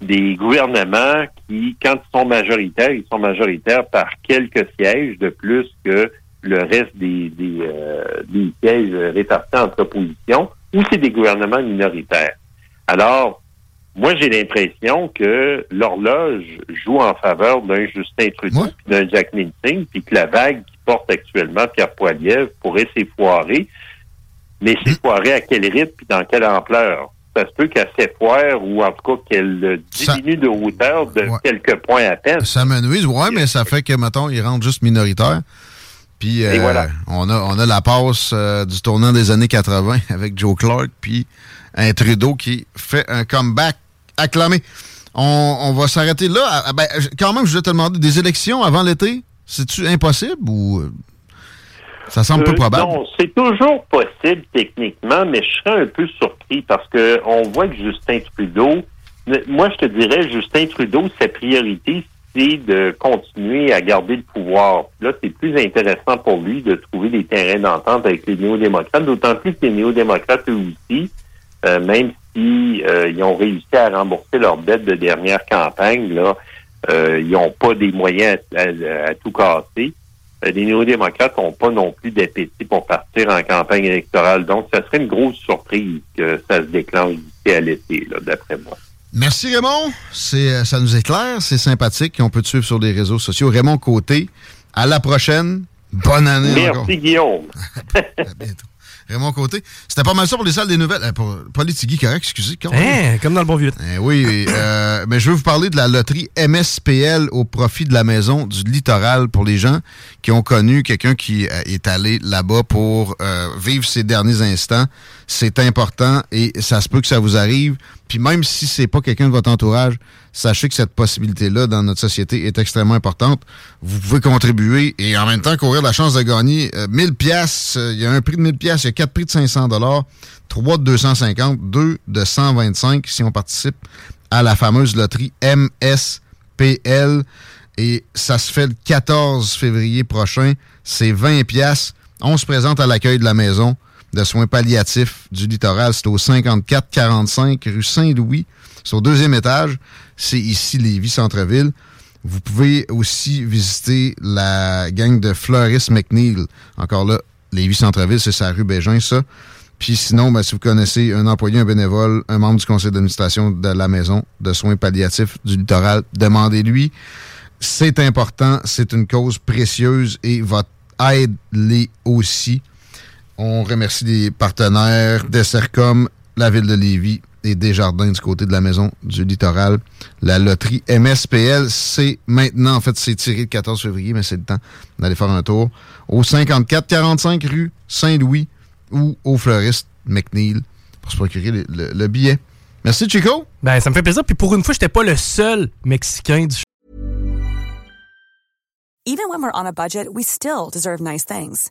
des gouvernements qui, quand ils sont majoritaires, ils sont majoritaires par quelques sièges de plus que le reste des, des, euh, des sièges répartis entre oppositions, ou c'est des gouvernements minoritaires. Alors, moi, j'ai l'impression que l'horloge joue en faveur d'un Justin Trudeau d'un Jack Nicholson, puis que la vague qui porte actuellement Pierre Poilievre pourrait s'effoirer. Mais s'effoirer à quel rythme puis dans quelle ampleur? Ça se peut qu'elle s'effoire ou en tout cas qu'elle diminue de hauteur de quelques points à peine. Ça me nuise, ouais, mais ça fait que, mettons, ils rentrent juste minoritaires. Puis euh, voilà. on, a, on a la passe euh, du tournant des années 80 avec Joe Clark, puis un Trudeau qui fait un comeback acclamé. On, on va s'arrêter là. Ah, ah, ben, quand même, je voulais te demander, des élections avant l'été, c'est-tu impossible ou euh, ça semble peu Euh, probable? Non, c'est toujours possible techniquement, mais je serais un peu surpris parce que on voit que Justin Trudeau, moi je te dirais, Justin Trudeau, sa priorité, de continuer à garder le pouvoir. Là, c'est plus intéressant pour lui de trouver des terrains d'entente avec les néo-démocrates, d'autant plus que les néo-démocrates, eux aussi, euh, même si euh, ont réussi à rembourser leur dette de dernière campagne, là, euh, ils n'ont pas des moyens à, à- tout casser. Les néo-démocrates n'ont pas non plus d'appétit pour partir en campagne électorale. Donc, ça serait une grosse surprise que ça se déclenche d'ici à l'été, d'après moi. Merci Raymond. C'est, euh, ça nous éclaire, c'est sympathique. On peut te suivre sur les réseaux sociaux. Raymond Côté, à la prochaine. Bonne année encore. Merci, Guillaume. Raymond Côté. C'était pas mal ça pour les salles des nouvelles. Euh, pour Politigui, correct, excusez. Hein, comme dans le bon vieux. Eh oui, euh, mais je veux vous parler de la loterie MSPL au profit de la maison du littoral pour les gens qui ont connu quelqu'un qui euh, est allé là-bas pour euh, vivre ses derniers instants. C'est important et ça se peut que ça vous arrive. Puis même si c'est pas quelqu'un de votre entourage, sachez que cette possibilité-là dans notre société est extrêmement importante. Vous pouvez contribuer et en même temps courir la chance de gagner euh, 1000 pièces. Il y a un prix de 1000 pièces, il y a quatre prix de 500 dollars, trois de 250, deux de 125 si on participe à la fameuse loterie MSPL. Et ça se fait le 14 février prochain. C'est 20 pièces. On se présente à l'accueil de la maison de soins palliatifs du littoral. C'est au 5445 rue Saint-Louis. C'est au deuxième étage. C'est ici, Lévis, Centre-Ville. Vous pouvez aussi visiter la gang de Floris McNeil. Encore là, Lévis, Centre-Ville, c'est sa rue Bégin, ça. Puis sinon, ben, si vous connaissez un employé, un bénévole, un membre du conseil d'administration de la maison de soins palliatifs du littoral, demandez-lui. C'est important, c'est une cause précieuse et votre aide l'est aussi. On remercie les partenaires Dessercom, la ville de Lévis et Desjardins du côté de la maison du littoral. La loterie MSPL, c'est maintenant, en fait, c'est tiré le 14 février, mais c'est le temps d'aller faire un tour au 54-45 rue Saint-Louis ou au fleuriste McNeil pour se procurer le, le- le billet. Merci, Chico. Ben, ça me fait plaisir. Puis pour une fois, j'étais pas le seul Mexicain du Even when we're on a budget, we still deserve nice things.